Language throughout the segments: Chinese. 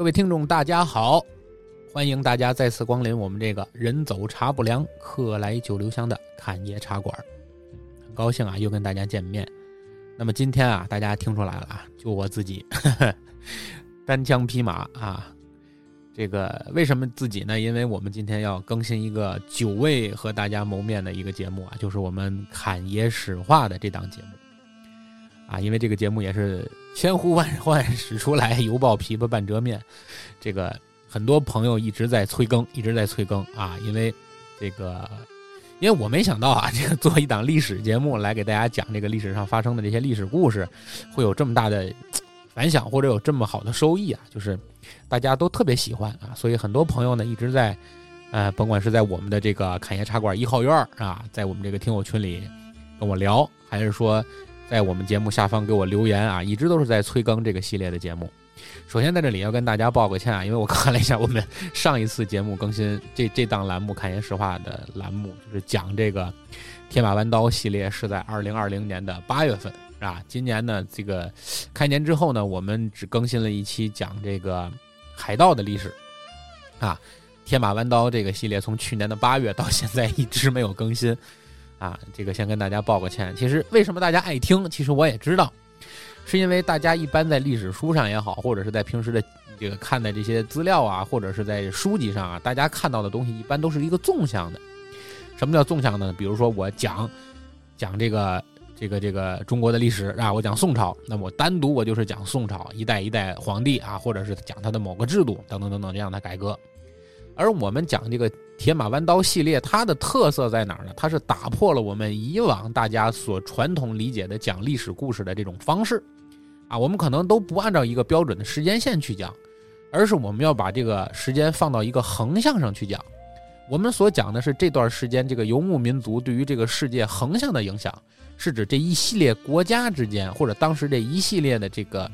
各位听众，大家好！欢迎大家再次光临我们这个人走茶不凉，客来酒留香的侃爷茶馆。很高兴啊，又跟大家见面。那么今天啊，大家听出来了啊，就我自己 单枪匹马啊。这个为什么自己呢？因为我们今天要更新一个久未和大家谋面的一个节目啊，就是我们侃爷史话的这档节目啊。因为这个节目也是千呼万 唤始出来，犹抱琵琶半遮面。这个很多朋友一直在催更，一直在催更啊。因为这个，因为我没想到啊，这个做一档历史节目来给大家讲这个历史上发生的这些历史故事，会有这么大的反响，或者有这么好的收益啊，就是。大家都特别喜欢啊，所以很多朋友呢一直在，呃，甭管是在我们的这个侃爷茶馆一号院啊，在我们这个听友群里跟我聊，还是说在我们节目下方给我留言啊，一直都是在催更这个系列的节目。首先在这里要跟大家报个歉啊，因为我看了一下我们上一次节目更新这这档栏目侃爷实话的栏目，就是讲这个天马弯刀系列是在二零二零年的八月份。啊，今年呢，这个开年之后呢，我们只更新了一期讲这个海盗的历史，啊，天马弯刀这个系列从去年的八月到现在一直没有更新，啊，这个先跟大家报个歉。其实为什么大家爱听，其实我也知道，是因为大家一般在历史书上也好，或者是在平时的这个看的这些资料啊，或者是在书籍上啊，大家看到的东西一般都是一个纵向的。什么叫纵向呢？比如说我讲讲这个。这个这个中国的历史啊，我讲宋朝，那么我单独我就是讲宋朝一代一代皇帝啊，或者是讲他的某个制度等等等等这样的改革。而我们讲这个铁马弯刀系列，它的特色在哪儿呢？它是打破了我们以往大家所传统理解的讲历史故事的这种方式啊，我们可能都不按照一个标准的时间线去讲，而是我们要把这个时间放到一个横向上去讲。我们所讲的是这段时间这个游牧民族对于这个世界横向的影响。是指这一系列国家之间，或者当时这一系列的这个，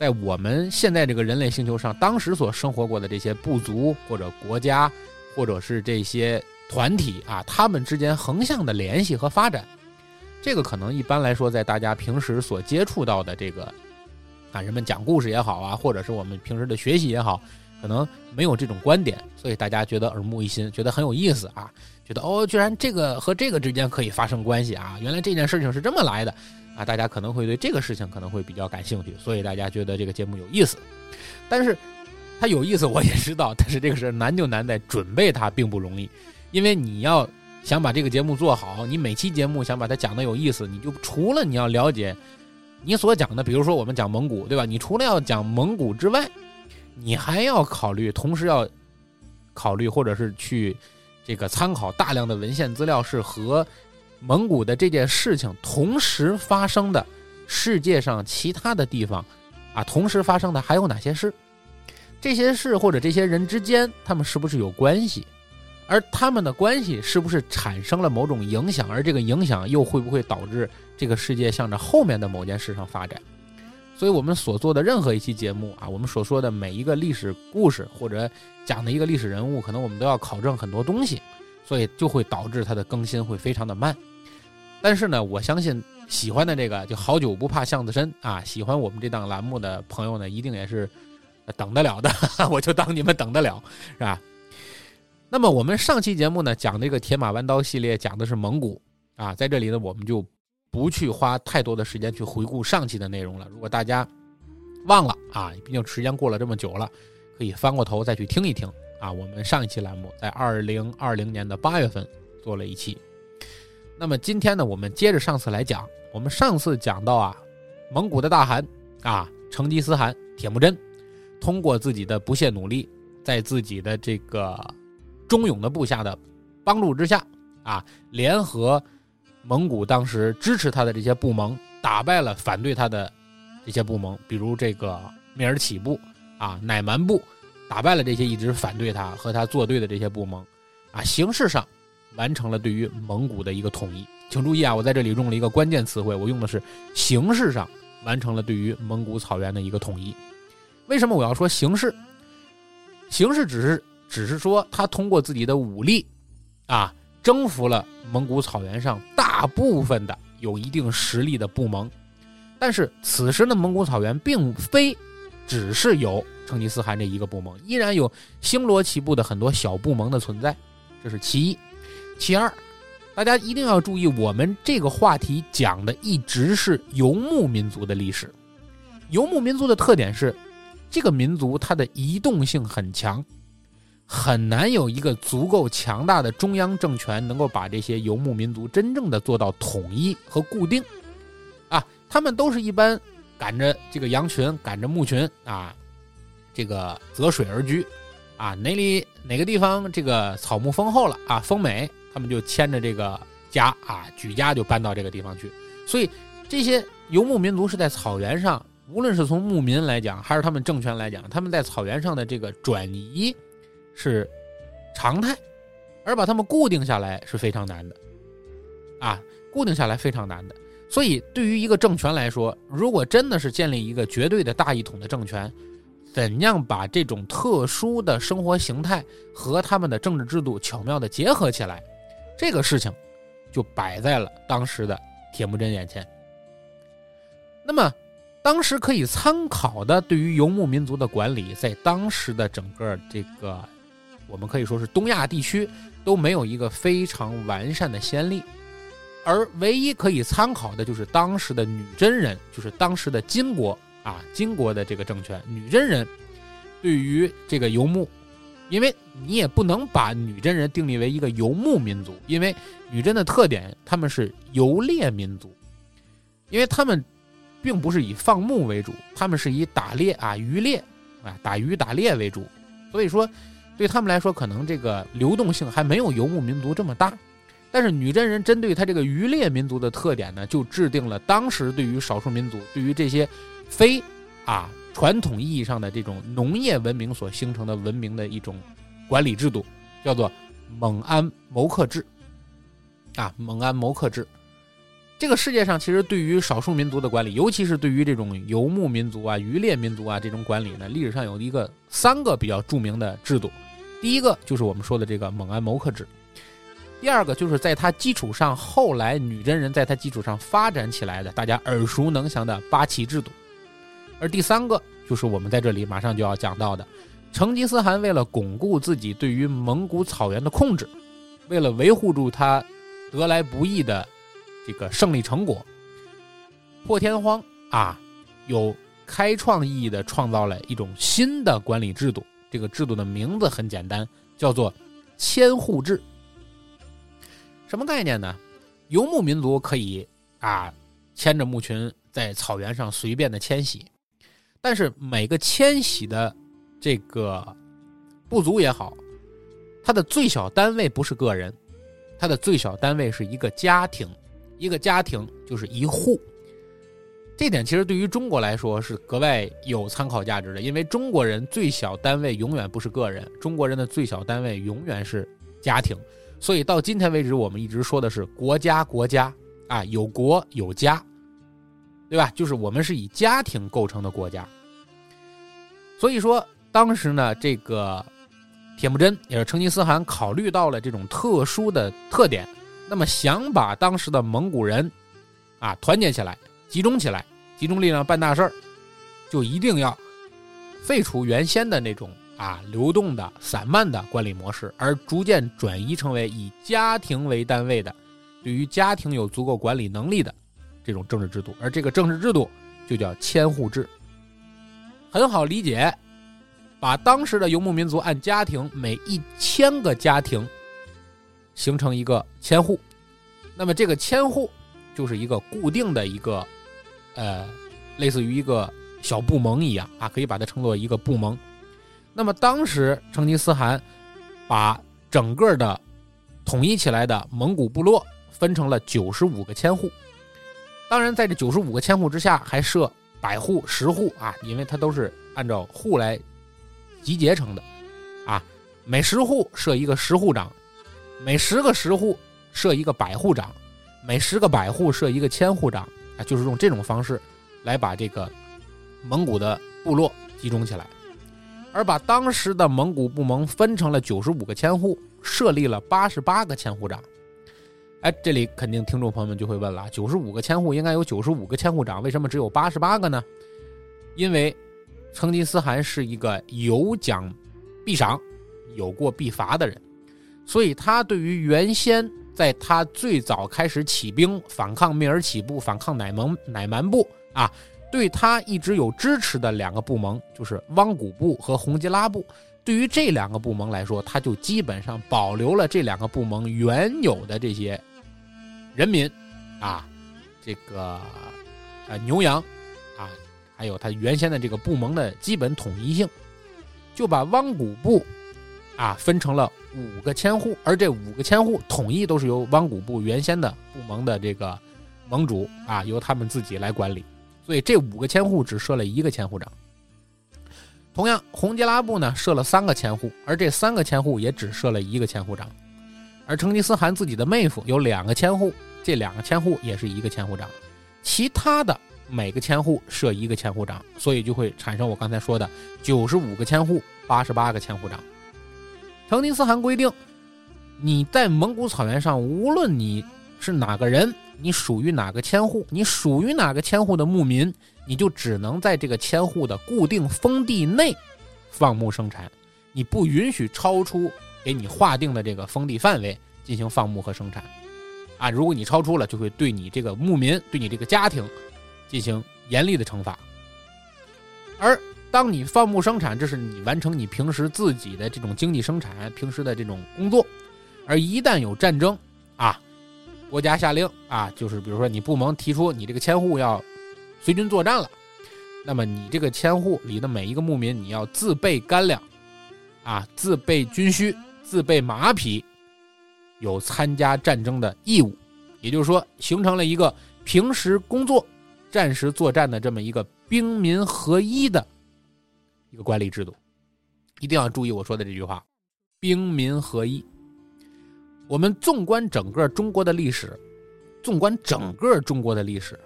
在我们现在这个人类星球上，当时所生活过的这些部族或者国家，或者是这些团体啊，他们之间横向的联系和发展，这个可能一般来说，在大家平时所接触到的这个啊，人们讲故事也好啊，或者是我们平时的学习也好，可能没有这种观点，所以大家觉得耳目一新，觉得很有意思啊。觉得哦，居然这个和这个之间可以发生关系啊！原来这件事情是这么来的啊！大家可能会对这个事情可能会比较感兴趣，所以大家觉得这个节目有意思。但是它有意思，我也知道，但是这个事难就难在准备它并不容易，因为你要想把这个节目做好，你每期节目想把它讲的有意思，你就除了你要了解你所讲的，比如说我们讲蒙古，对吧？你除了要讲蒙古之外，你还要考虑，同时要考虑或者是去。这个参考大量的文献资料是和蒙古的这件事情同时发生的世界上其他的地方啊，同时发生的还有哪些事？这些事或者这些人之间，他们是不是有关系？而他们的关系是不是产生了某种影响？而这个影响又会不会导致这个世界向着后面的某件事上发展？所以我们所做的任何一期节目啊，我们所说的每一个历史故事或者讲的一个历史人物，可能我们都要考证很多东西，所以就会导致它的更新会非常的慢。但是呢，我相信喜欢的这个就好久不怕巷子深啊，喜欢我们这档栏目的朋友呢，一定也是等得了的。我就当你们等得了，是吧？那么我们上期节目呢，讲这个铁马弯刀系列，讲的是蒙古啊，在这里呢，我们就。不去花太多的时间去回顾上期的内容了。如果大家忘了啊，毕竟时间过了这么久了，可以翻过头再去听一听啊。我们上一期栏目在二零二零年的八月份做了一期。那么今天呢，我们接着上次来讲。我们上次讲到啊，蒙古的大汗啊，成吉思汗铁木真，通过自己的不懈努力，在自己的这个忠勇的部下的帮助之下啊，联合。蒙古当时支持他的这些部盟，打败了反对他的这些部盟，比如这个蔑尔乞部啊、乃蛮部，打败了这些一直反对他和他作对的这些部盟，啊，形式上完成了对于蒙古的一个统一。请注意啊，我在这里用了一个关键词汇，我用的是形式上完成了对于蒙古草原的一个统一。为什么我要说形式？形式只是只是说他通过自己的武力，啊。征服了蒙古草原上大部分的有一定实力的部盟，但是此时的蒙古草原并非只是有成吉思汗这一个部盟，依然有星罗棋布的很多小部盟的存在，这是其一。其二，大家一定要注意，我们这个话题讲的一直是游牧民族的历史。游牧民族的特点是，这个民族它的移动性很强，很难有一个足够强大的中央政权能够把这些游牧民族真正的做到统一和固定。啊，他们都是一般赶着这个羊群，赶着牧群啊，这个择水而居，啊，哪里哪个地方这个草木丰厚了啊，丰美，他们就牵着这个家啊，举家就搬到这个地方去。所以这些游牧民族是在草原上。无论是从牧民来讲，还是他们政权来讲，他们在草原上的这个转移是常态，而把他们固定下来是非常难的，啊，固定下来非常难的。所以，对于一个政权来说，如果真的是建立一个绝对的大一统的政权，怎样把这种特殊的生活形态和他们的政治制度巧妙的结合起来，这个事情就摆在了当时的铁木真眼前。那么。当时可以参考的，对于游牧民族的管理，在当时的整个这个，我们可以说是东亚地区都没有一个非常完善的先例，而唯一可以参考的就是当时的女真人，就是当时的金国啊，金国的这个政权，女真人对于这个游牧，因为你也不能把女真人定立为一个游牧民族，因为女真的特点，他们是游猎民族，因为他们。并不是以放牧为主，他们是以打猎啊、渔猎啊、打鱼打猎为主，所以说对他们来说，可能这个流动性还没有游牧民族这么大。但是女真人针对他这个渔猎民族的特点呢，就制定了当时对于少数民族、对于这些非啊传统意义上的这种农业文明所形成的文明的一种管理制度，叫做蒙安谋克制啊，蒙安谋克制。这个世界上其实对于少数民族的管理，尤其是对于这种游牧民族啊、渔猎民族啊这种管理呢，历史上有一个三个比较著名的制度。第一个就是我们说的这个蒙安谋克制，第二个就是在它基础上后来女真人在它基础上发展起来的大家耳熟能详的八旗制度，而第三个就是我们在这里马上就要讲到的，成吉思汗为了巩固自己对于蒙古草原的控制，为了维护住他得来不易的。这个胜利成果，破天荒啊，有开创意义的创造了一种新的管理制度。这个制度的名字很简单，叫做千户制。什么概念呢？游牧民族可以啊牵着牧群在草原上随便的迁徙，但是每个迁徙的这个部族也好，它的最小单位不是个人，它的最小单位是一个家庭。一个家庭就是一户，这点其实对于中国来说是格外有参考价值的，因为中国人最小单位永远不是个人，中国人的最小单位永远是家庭，所以到今天为止，我们一直说的是国家，国家啊，有国有家，对吧？就是我们是以家庭构成的国家，所以说当时呢，这个铁木真也是成吉思汗考虑到了这种特殊的特点。那么想把当时的蒙古人，啊团结起来，集中起来，集中力量办大事儿，就一定要废除原先的那种啊流动的散漫的管理模式，而逐渐转移成为以家庭为单位的，对于家庭有足够管理能力的这种政治制度，而这个政治制度就叫千户制。很好理解，把当时的游牧民族按家庭每一千个家庭。形成一个千户，那么这个千户就是一个固定的一个，呃，类似于一个小部盟一样啊，可以把它称作一个部盟。那么当时成吉思汗把整个的统一起来的蒙古部落分成了九十五个千户，当然在这九十五个千户之下还设百户、十户啊，因为它都是按照户来集结成的啊，每十户设一个十户长。每十个十户设一个百户长，每十个百户设一个千户长，啊，就是用这种方式来把这个蒙古的部落集中起来，而把当时的蒙古部盟分成了九十五个千户，设立了八十八个千户长。哎，这里肯定听众朋友们就会问了：九十五个千户应该有九十五个千户长，为什么只有八十八个呢？因为成吉思汗是一个有奖必赏、有过必罚的人，所以他对于原先在他最早开始起兵反抗蔑尔乞部、反抗乃蒙乃蛮部啊，对他一直有支持的两个部盟，就是汪古部和洪吉拉部。对于这两个部盟来说，他就基本上保留了这两个部盟原有的这些人民啊，这个呃牛羊啊。还有他原先的这个部盟的基本统一性，就把汪古部啊分成了五个千户，而这五个千户统一都是由汪古部原先的部盟的这个盟主啊由他们自己来管理，所以这五个千户只设了一个千户长。同样，洪吉拉部呢设了三个千户，而这三个千户也只设了一个千户长。而成吉思汗自己的妹夫有两个千户，这两个千户也是一个千户长，其他的。每个千户设一个千户长，所以就会产生我刚才说的九十五个千户，八十八个千户长。成吉思汗规定，你在蒙古草原上，无论你是哪个人，你属于哪个千户，你属于哪个千户的牧民，你就只能在这个千户的固定封地内放牧生产，你不允许超出给你划定的这个封地范围进行放牧和生产。啊，如果你超出了，就会对你这个牧民，对你这个家庭。进行严厉的惩罚，而当你放牧生产，这是你完成你平时自己的这种经济生产、平时的这种工作，而一旦有战争啊，国家下令啊，就是比如说你部门提出你这个千户要随军作战了，那么你这个千户里的每一个牧民，你要自备干粮，啊，自备军需，自备马匹，有参加战争的义务，也就是说，形成了一个平时工作。战时作战的这么一个兵民合一的一个管理制度，一定要注意我说的这句话：兵民合一。我们纵观整个中国的历史，纵观整个中国的历史，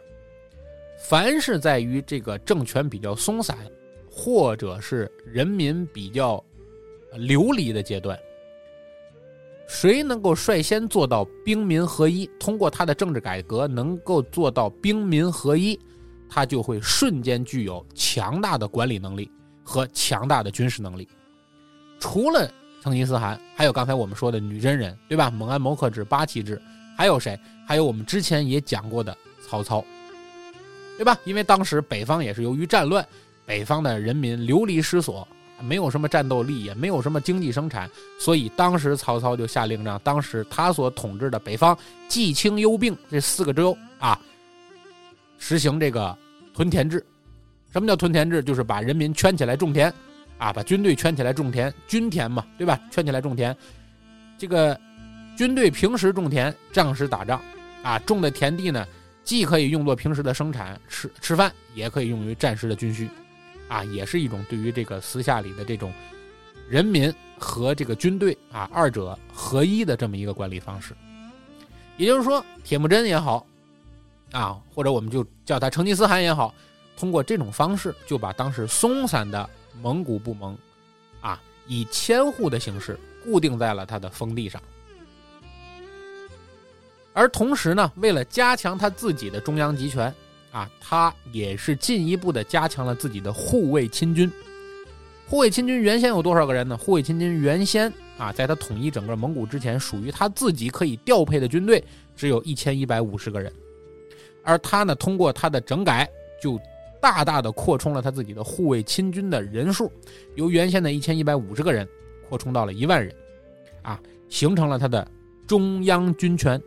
凡是在于这个政权比较松散，或者是人民比较流离的阶段。谁能够率先做到兵民合一？通过他的政治改革，能够做到兵民合一，他就会瞬间具有强大的管理能力和强大的军事能力。除了成吉思汗，还有刚才我们说的女真人，对吧？蒙安谋克制、八旗制，还有谁？还有我们之前也讲过的曹操，对吧？因为当时北方也是由于战乱，北方的人民流离失所。没有什么战斗力，也没有什么经济生产，所以当时曹操就下令让当时他所统治的北方冀青幽并这四个州啊，实行这个屯田制。什么叫屯田制？就是把人民圈起来种田，啊，把军队圈起来种田，军田嘛，对吧？圈起来种田，这个军队平时种田，仗时打仗，啊，种的田地呢，既可以用作平时的生产吃吃饭，也可以用于战时的军需。啊，也是一种对于这个私下里的这种人民和这个军队啊二者合一的这么一个管理方式。也就是说，铁木真也好，啊，或者我们就叫他成吉思汗也好，通过这种方式就把当时松散的蒙古部盟啊，以千户的形式固定在了他的封地上。而同时呢，为了加强他自己的中央集权。啊，他也是进一步的加强了自己的护卫亲军。护卫亲军原先有多少个人呢？护卫亲军原先啊，在他统一整个蒙古之前，属于他自己可以调配的军队只有一千一百五十个人。而他呢，通过他的整改，就大大的扩充了他自己的护卫亲军的人数，由原先的一千一百五十个人扩充到了一万人，啊，形成了他的中央军权、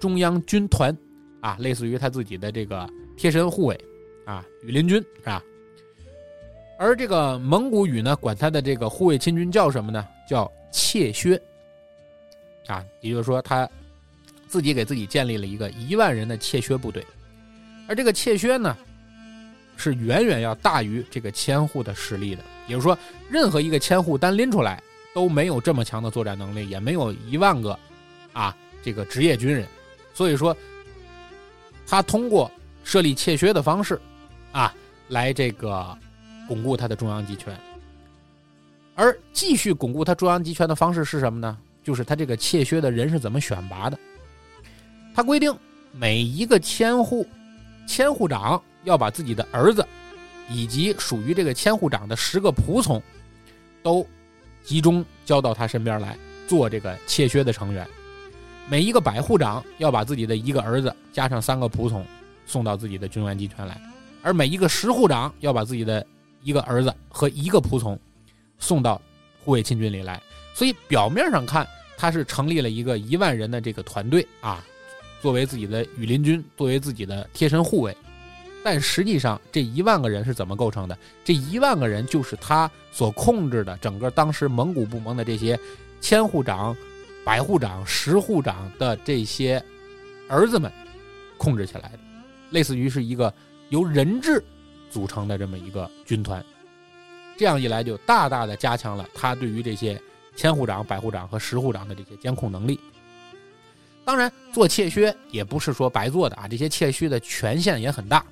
中央军团，啊，类似于他自己的这个。贴身护卫，啊，羽林军是吧？而这个蒙古语呢，管他的这个护卫亲军叫什么呢？叫怯薛，啊，也就是说他自己给自己建立了一个一万人的怯薛部队。而这个怯薛呢，是远远要大于这个千户的实力的。也就是说，任何一个千户单拎出来都没有这么强的作战能力，也没有一万个啊这个职业军人。所以说，他通过。设立切削的方式，啊，来这个巩固他的中央集权。而继续巩固他中央集权的方式是什么呢？就是他这个切削的人是怎么选拔的？他规定每一个千户，千户长要把自己的儿子以及属于这个千户长的十个仆从，都集中交到他身边来做这个妾薛的成员。每一个百户长要把自己的一个儿子加上三个仆从送到自己的军官集团来，而每一个十户长要把自己的一个儿子和一个仆从送到护卫亲军里来。所以表面上看，他是成立了一个一万人的这个团队啊，作为自己的羽林军，作为自己的贴身护卫。但实际上，这一万个人是怎么构成的？这一万个人就是他所控制的整个当时蒙古部门的这些千户长。百户长、十户长的这些儿子们控制起来的，类似于是一个由人质组成的这么一个军团。这样一来，就大大的加强了他对于这些千户长、百户长和十户长的这些监控能力。当然，做怯薛也不是说白做的啊，这些怯薛的权限也很大。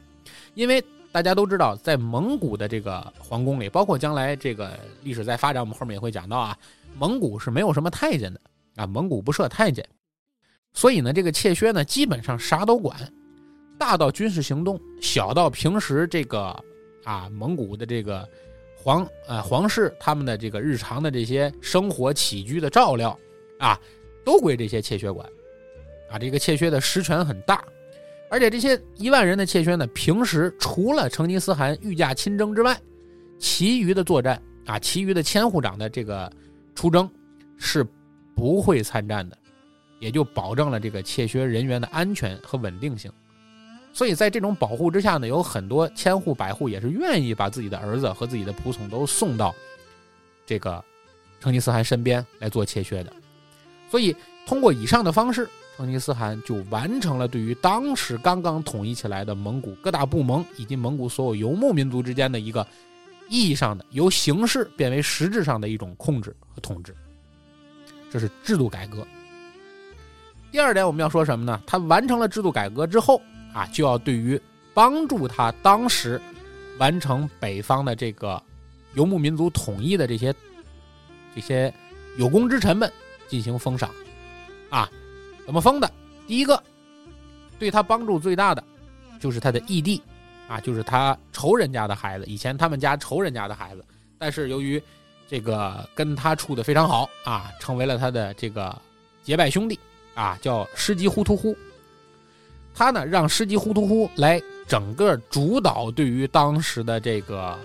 因为大家都知道，在蒙古的这个皇宫里，包括将来这个历史在发展，我们后面也会讲到啊，蒙古是没有什么太监的。啊，蒙古不设太监，所以呢，这个怯薛呢，基本上啥都管，大到军事行动，小到平时这个啊，蒙古的这个皇呃皇室他们的这个日常的这些生活起居的照料啊，都归这些妾薛管。啊，这个妾薛的实权很大，而且这些一万人的妾薛呢，平时除了成吉思汗御驾亲征之外，其余的作战啊，其余的千户长的这个出征是。不会参战的，也就保证了这个窃薛人员的安全和稳定性。所以在这种保护之下呢，有很多千户百户也是愿意把自己的儿子和自己的仆从都送到这个成吉思汗身边来做切削的。所以通过以上的方式，成吉思汗就完成了对于当时刚刚统一起来的蒙古各大部盟以及蒙古所有游牧民族之间的一个意义上的由形式变为实质上的一种控制和统治。这是制度改革。第二点，我们要说什么呢？他完成了制度改革之后啊，就要对于帮助他当时完成北方的这个游牧民族统一的这些这些有功之臣们进行封赏啊。怎么封的？第一个，对他帮助最大的就是他的义弟啊，就是他仇人家的孩子。以前他们家仇人家的孩子，但是由于这个跟他处的非常好啊，成为了他的这个结拜兄弟啊，叫施吉呼突呼。他呢让施吉呼图呼来整个主导对于当时的这个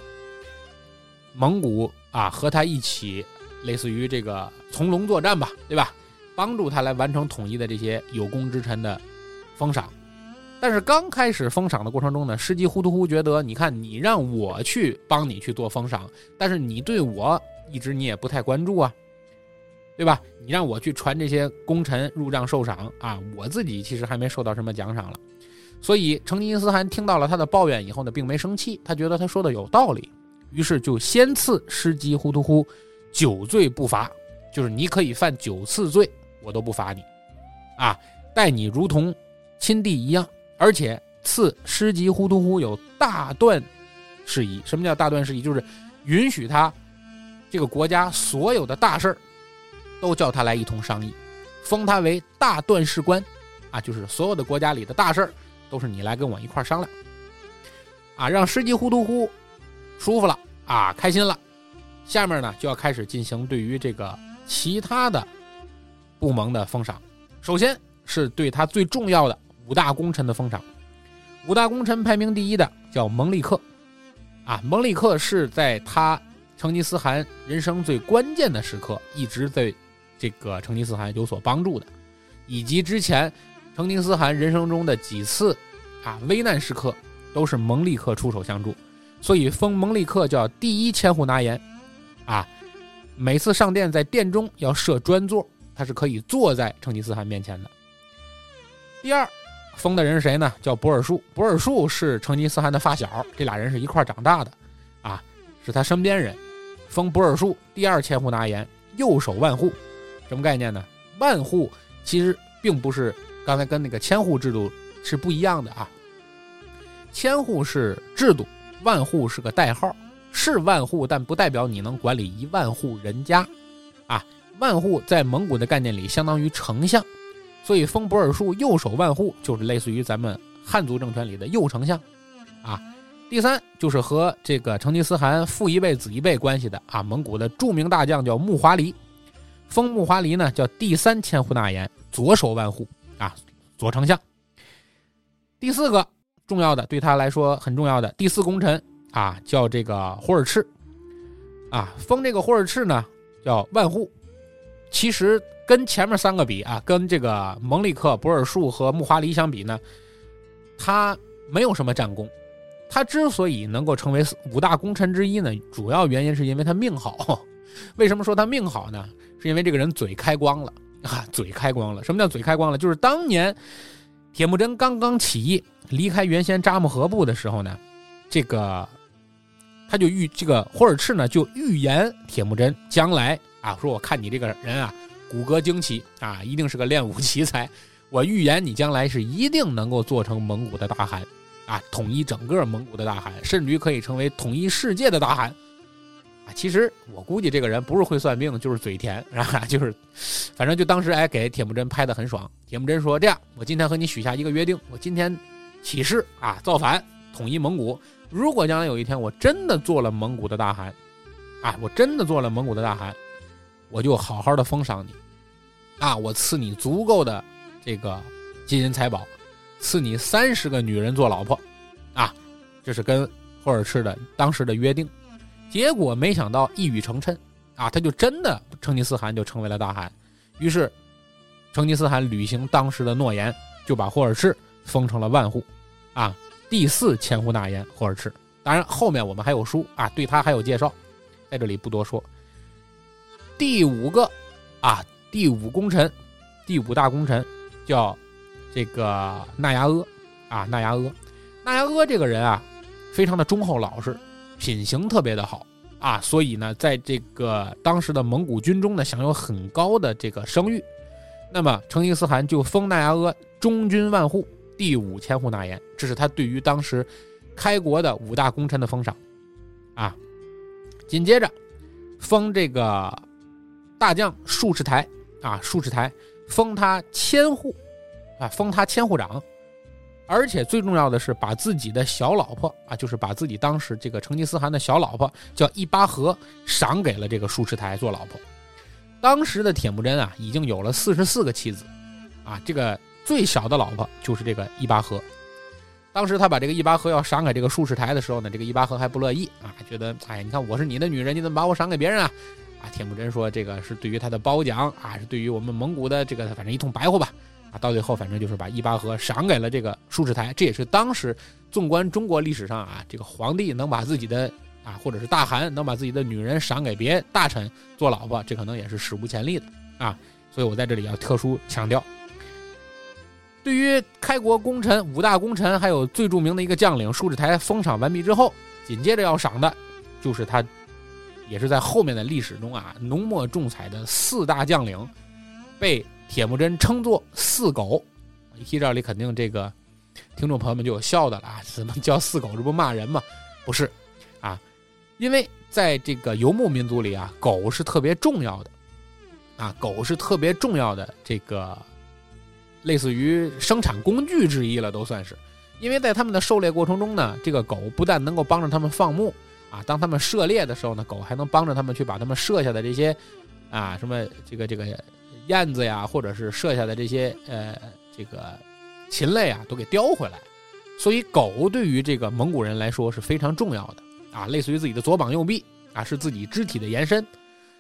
蒙古啊，和他一起类似于这个从龙作战吧，对吧？帮助他来完成统一的这些有功之臣的封赏。但是刚开始封赏的过程中呢，施吉呼图呼觉得，你看你让我去帮你去做封赏，但是你对我。一直你也不太关注啊，对吧？你让我去传这些功臣入帐受赏啊，我自己其实还没受到什么奖赏了。所以成吉思汗听到了他的抱怨以后呢，并没生气，他觉得他说的有道理，于是就先赐施吉呼图呼九罪不罚，就是你可以犯九次罪，我都不罚你，啊，待你如同亲弟一样，而且赐施吉呼图呼有大段事宜。什么叫大段事宜？就是允许他。这个国家所有的大事儿，都叫他来一同商议，封他为大断事官，啊，就是所有的国家里的大事儿，都是你来跟我一块儿商量，啊，让师吉呼图呼舒服了啊，开心了，下面呢就要开始进行对于这个其他的部门的封赏，首先是对他最重要的五大功臣的封赏，五大功臣排名第一的叫蒙利克，啊，蒙利克是在他。成吉思汗人生最关键的时刻，一直在这个成吉思汗有所帮助的，以及之前成吉思汗人生中的几次啊危难时刻，都是蒙利克出手相助，所以封蒙利克叫第一千户拿言，啊，每次上殿在殿中要设专座，他是可以坐在成吉思汗面前的。第二封的人是谁呢？叫博尔术，博尔术是成吉思汗的发小，这俩人是一块长大的，啊，是他身边人。封博尔术第二千户拿言，右手万户，什么概念呢？万户其实并不是刚才跟那个千户制度是不一样的啊。千户是制度，万户是个代号，是万户，但不代表你能管理一万户人家啊。万户在蒙古的概念里相当于丞相，所以封博尔术右手万户就是类似于咱们汉族政权里的右丞相啊。第三就是和这个成吉思汗父一辈子一辈关系的啊，蒙古的著名大将叫木华黎，封木华黎呢叫第三千户纳言，左手万户啊，左丞相。第四个重要的对他来说很重要的第四功臣啊，叫这个胡尔赤，啊，封这个胡尔赤呢叫万户。其实跟前面三个比啊，跟这个蒙里克、博尔术和木华黎相比呢，他没有什么战功。他之所以能够成为五大功臣之一呢，主要原因是因为他命好。为什么说他命好呢？是因为这个人嘴开光了啊，嘴开光了。什么叫嘴开光了？就是当年铁木真刚刚起义离开原先扎木合部的时候呢，这个他就预这个霍尔赤呢就预言铁木真将来啊，说我看你这个人啊，骨骼惊奇啊，一定是个练武奇才。我预言你将来是一定能够做成蒙古的大汗。啊，统一整个蒙古的大汗，甚至于可以成为统一世界的大汗。啊，其实我估计这个人不是会算命，就是嘴甜，是吧？就是，反正就当时哎，给铁木真拍的很爽。铁木真说：“这样，我今天和你许下一个约定，我今天起誓啊，造反，统一蒙古。如果将来有一天我真的做了蒙古的大汗，啊，我真的做了蒙古的大汗，我就好好的封赏你，啊，我赐你足够的这个金银财宝。”赐你三十个女人做老婆，啊，这是跟霍尔赤的当时的约定。结果没想到一语成谶，啊，他就真的成吉思汗就成为了大汗。于是，成吉思汗履行当时的诺言，就把霍尔赤封成了万户，啊，第四千户纳言霍尔赤。当然后面我们还有书啊，对他还有介绍，在这里不多说。第五个，啊，第五功臣，第五大功臣叫。这个纳牙阿，啊，纳牙阿，纳牙阿这个人啊，非常的忠厚老实，品行特别的好啊，所以呢，在这个当时的蒙古军中呢，享有很高的这个声誉。那么成吉思汗就封纳牙阿中军万户，第五千户纳言，这是他对于当时开国的五大功臣的封赏啊。紧接着封这个大将术士台啊，术士台封他千户。啊，封他千户长，而且最重要的是，把自己的小老婆啊，就是把自己当时这个成吉思汗的小老婆叫伊巴合，赏给了这个术士台做老婆。当时的铁木真啊，已经有了四十四个妻子，啊，这个最小的老婆就是这个伊巴合。当时他把这个伊巴合要赏给这个术士台的时候呢，这个伊巴合还不乐意啊，觉得哎，你看我是你的女人，你怎么把我赏给别人啊？啊，铁木真说这个是对于他的褒奖啊，是对于我们蒙古的这个，反正一通白话吧。啊，到最后反正就是把一巴河赏给了这个术士台，这也是当时纵观中国历史上啊，这个皇帝能把自己的啊，或者是大汗能把自己的女人赏给别大臣做老婆，这可能也是史无前例的啊。所以我在这里要特殊强调，对于开国功臣五大功臣，还有最著名的一个将领术士台封赏完毕之后，紧接着要赏的，就是他也是在后面的历史中啊浓墨重彩的四大将领被。铁木真称作四狗，一提这里肯定这个听众朋友们就有笑的了啊！怎么叫四狗？这不骂人吗？不是啊，因为在这个游牧民族里啊，狗是特别重要的啊，狗是特别重要的这个类似于生产工具之一了，都算是。因为在他们的狩猎过程中呢，这个狗不但能够帮着他们放牧啊，当他们射猎的时候呢，狗还能帮着他们去把他们射下的这些啊什么这个这个。燕子呀，或者是射下的这些呃这个禽类啊，都给叼回来。所以狗对于这个蒙古人来说是非常重要的啊，类似于自己的左膀右臂啊，是自己肢体的延伸。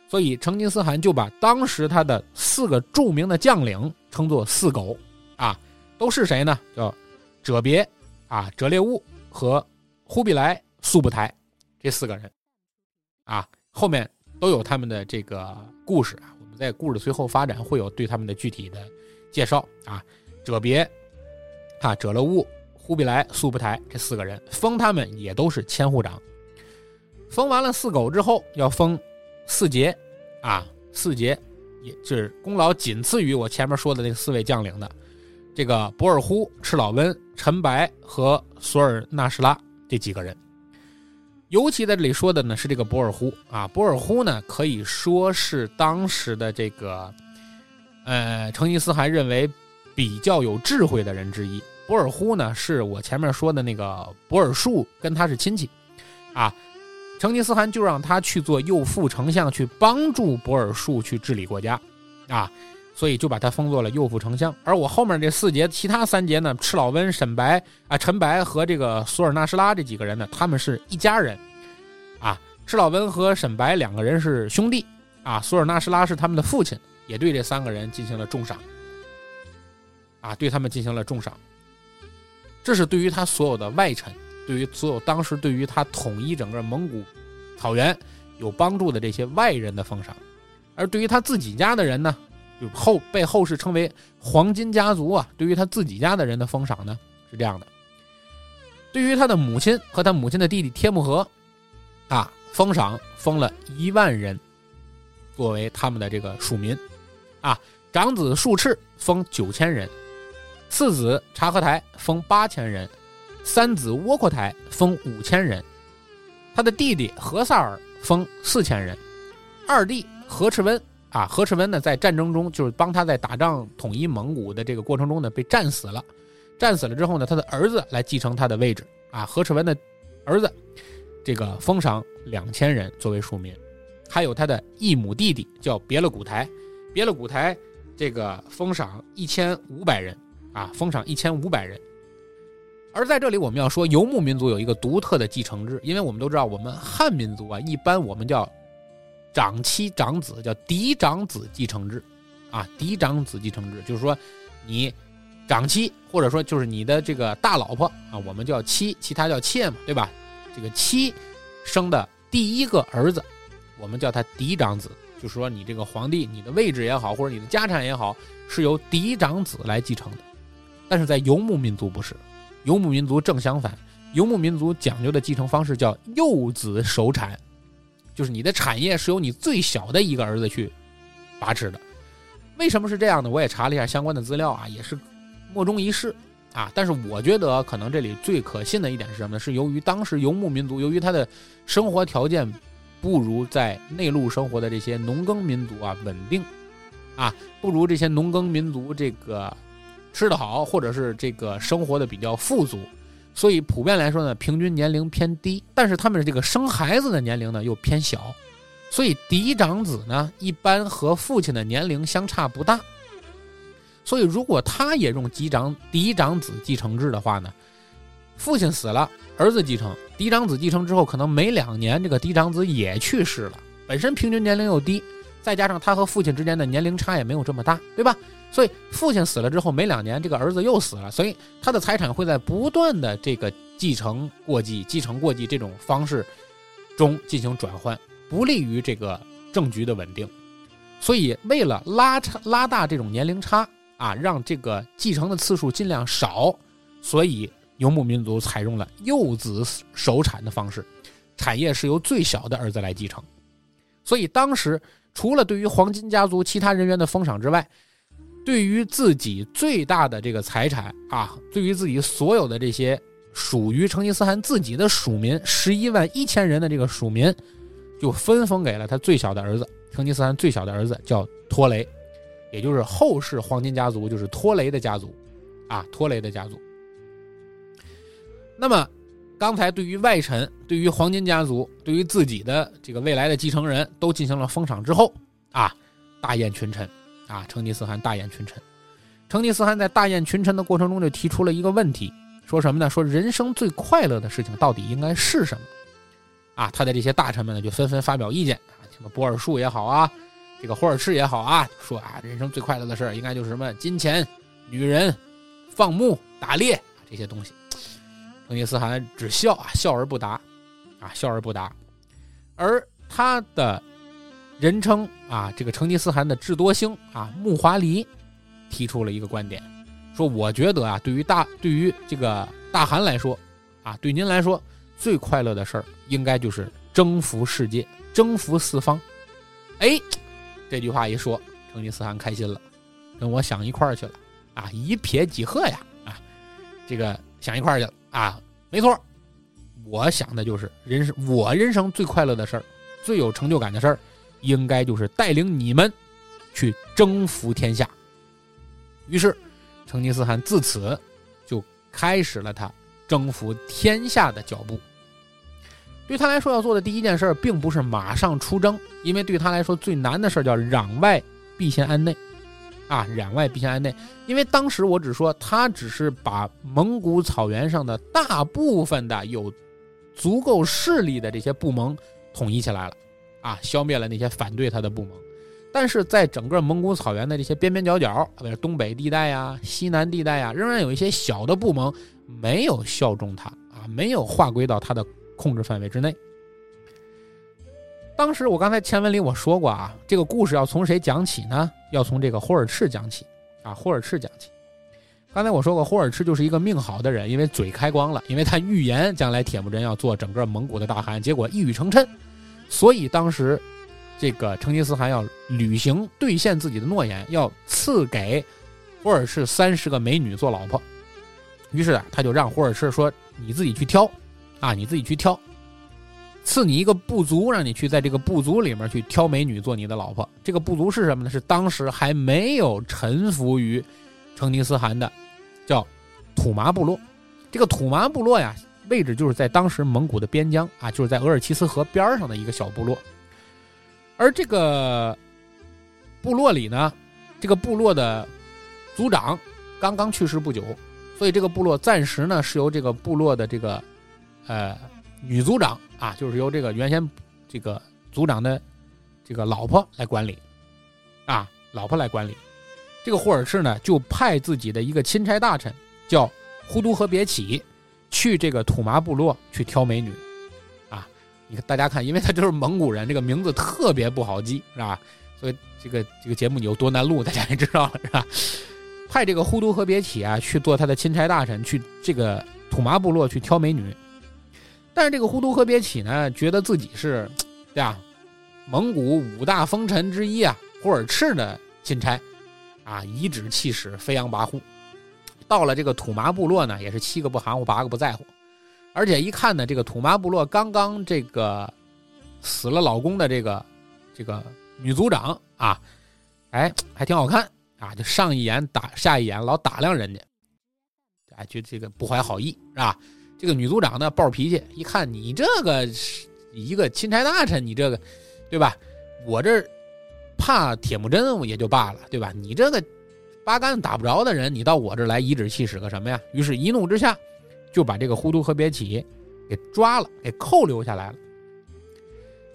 所以成吉思汗就把当时他的四个著名的将领称作四狗啊，都是谁呢？叫哲别啊、哲列兀和忽必来速不台这四个人啊，后面都有他们的这个故事啊。在故事的随后发展会有对他们的具体的介绍啊，哲别啊，哲勒兀、忽必来、速不台这四个人封他们也都是千户长。封完了四狗之后，要封四杰啊，四杰也是功劳仅次于我前面说的那四位将领的，这个博尔忽、赤老温、陈白和索尔纳什拉这几个人。尤其在这里说的呢是这个博尔忽啊，博尔忽呢可以说是当时的这个，呃，成吉思汗认为比较有智慧的人之一。博尔忽呢，是我前面说的那个博尔术，跟他是亲戚，啊，成吉思汗就让他去做右副丞相，去帮助博尔术去治理国家，啊，所以就把他封做了右副丞相。而我后面这四节，其他三节呢，赤老温、沈白啊、陈白和这个索尔纳什拉这几个人呢，他们是一家人，啊，赤老温和沈白两个人是兄弟，啊，索尔纳什拉是他们的父亲，也对这三个人进行了重赏。啊，对他们进行了重赏，这是对于他所有的外臣，对于所有当时对于他统一整个蒙古草原有帮助的这些外人的封赏，而对于他自己家的人呢，就后被后世称为黄金家族啊。对于他自己家的人的封赏呢，是这样的：对于他的母亲和他母亲的弟弟帖木合，啊，封赏封了一万人，作为他们的这个属民，啊，长子术赤封九千人。次子察合台封八千人，三子窝阔台封五千人，他的弟弟何萨尔封四千人，二弟何赤温啊，何赤温呢在战争中就是帮他在打仗统一蒙古的这个过程中呢被战死了，战死了之后呢，他的儿子来继承他的位置啊，何赤温的儿子，这个封赏两千人作为庶民，还有他的异母弟弟叫别勒古台，别勒古台这个封赏一千五百人。啊，封赏一千五百人。而在这里，我们要说游牧民族有一个独特的继承制，因为我们都知道，我们汉民族啊，一般我们叫长妻长子，叫嫡长子继承制。啊，嫡长子继承制就是说，你长妻或者说就是你的这个大老婆啊，我们叫妻，其他叫妾嘛，对吧？这个妻生的第一个儿子，我们叫他嫡长子，就是说你这个皇帝，你的位置也好，或者你的家产也好，是由嫡长子来继承的。但是在游牧民族不是，游牧民族正相反，游牧民族讲究的继承方式叫幼子守产，就是你的产业是由你最小的一个儿子去把持的。为什么是这样的？我也查了一下相关的资料啊，也是莫衷一是啊。但是我觉得可能这里最可信的一点是什么呢？是由于当时游牧民族，由于他的生活条件不如在内陆生活的这些农耕民族啊稳定啊，不如这些农耕民族这个。吃得好，或者是这个生活的比较富足，所以普遍来说呢，平均年龄偏低。但是他们这个生孩子的年龄呢又偏小，所以嫡长子呢一般和父亲的年龄相差不大。所以如果他也用嫡长嫡长子继承制的话呢，父亲死了，儿子继承，嫡长子继承之后，可能没两年这个嫡长子也去世了，本身平均年龄又低。再加上他和父亲之间的年龄差也没有这么大，对吧？所以父亲死了之后没两年，这个儿子又死了，所以他的财产会在不断的这个继承过继、继承过继这种方式中进行转换，不利于这个政局的稳定。所以为了拉差、拉大这种年龄差啊，让这个继承的次数尽量少，所以游牧民族采用了幼子守产的方式，产业是由最小的儿子来继承。所以当时。除了对于黄金家族其他人员的封赏之外，对于自己最大的这个财产啊，对于自己所有的这些属于成吉思汗自己的属民十一万一千人的这个属民，就分封给了他最小的儿子。成吉思汗最小的儿子叫托雷，也就是后世黄金家族，就是托雷的家族，啊，托雷的家族。那么。刚才对于外臣、对于黄金家族、对于自己的这个未来的继承人都进行了封赏之后，啊，大宴群臣，啊，成吉思汗大宴群臣。成吉思汗在大宴群臣的过程中就提出了一个问题，说什么呢？说人生最快乐的事情到底应该是什么？啊，他的这些大臣们呢就纷纷发表意见啊，什么博尔术也好啊，这个霍尔赤也好啊，说啊，人生最快乐的事应该就是什么金钱、女人、放牧、打猎这些东西。成吉思汗只笑啊，笑而不答，啊，笑而不答。而他的人称啊，这个成吉思汗的智多星啊，木华黎提出了一个观点，说：“我觉得啊，对于大对于这个大汗来说，啊，对您来说最快乐的事儿，应该就是征服世界，征服四方。”哎，这句话一说，成吉思汗开心了，跟我想一块儿去了啊，一撇几合呀，啊，这个想一块儿去了。啊，没错，我想的就是人生，我人生最快乐的事儿，最有成就感的事儿，应该就是带领你们去征服天下。于是，成吉思汗自此就开始了他征服天下的脚步。对他来说，要做的第一件事，并不是马上出征，因为对他来说最难的事叫攘外必先安内，啊，攘外必先安内。因为当时我只说，他只是把蒙古草原上的大部分的有足够势力的这些部盟统一起来了，啊，消灭了那些反对他的部盟。但是在整个蒙古草原的这些边边角角，比如东北地带呀、西南地带呀，仍然有一些小的部盟没有效忠他啊，没有划归到他的控制范围之内。当时我刚才前文里我说过啊，这个故事要从谁讲起呢？要从这个霍尔赤讲起啊，霍尔赤讲起。刚才我说过，霍尔赤就是一个命好的人，因为嘴开光了，因为他预言将来铁木真要做整个蒙古的大汗，结果一语成谶，所以当时。这个成吉思汗要履行兑现自己的诺言，要赐给霍尔赤三十个美女做老婆。于是啊，他就让霍尔赤说：“你自己去挑，啊，你自己去挑，赐你一个部族，让你去在这个部族里面去挑美女做你的老婆。这个部族是什么呢？是当时还没有臣服于成吉思汗的，叫土麻部落。这个土麻部落呀，位置就是在当时蒙古的边疆啊，就是在额尔齐斯河边上的一个小部落。”而这个部落里呢，这个部落的族长刚刚去世不久，所以这个部落暂时呢是由这个部落的这个呃女族长啊，就是由这个原先这个族长的这个老婆来管理啊，老婆来管理。这个霍尔赤呢就派自己的一个钦差大臣叫呼都和别起去这个土麻部落去挑美女。啊你看，大家看，因为他就是蒙古人，这个名字特别不好记，是吧？所以这个这个节目有多难录，大家也知道了，是吧？派这个呼都和别起啊去做他的钦差大臣，去这个土麻部落去挑美女。但是这个呼都和别起呢，觉得自己是，对吧？蒙古五大封臣之一啊，霍尔赤的钦差，啊，颐指气使，飞扬跋扈。到了这个土麻部落呢，也是七个不含糊，八个不在乎。而且一看呢，这个土麻部落刚刚这个死了老公的这个这个女族长啊，哎，还挺好看啊，就上一眼打下一眼，老打量人家，啊，就这个不怀好意是吧？这个女族长呢，暴脾气，一看你这个一个钦差大臣，你这个对吧？我这怕铁木真也就罢了，对吧？你这个八竿子打不着的人，你到我这儿来颐指气使个什么呀？于是，一怒之下。就把这个呼都和别起给抓了，给扣留下来了。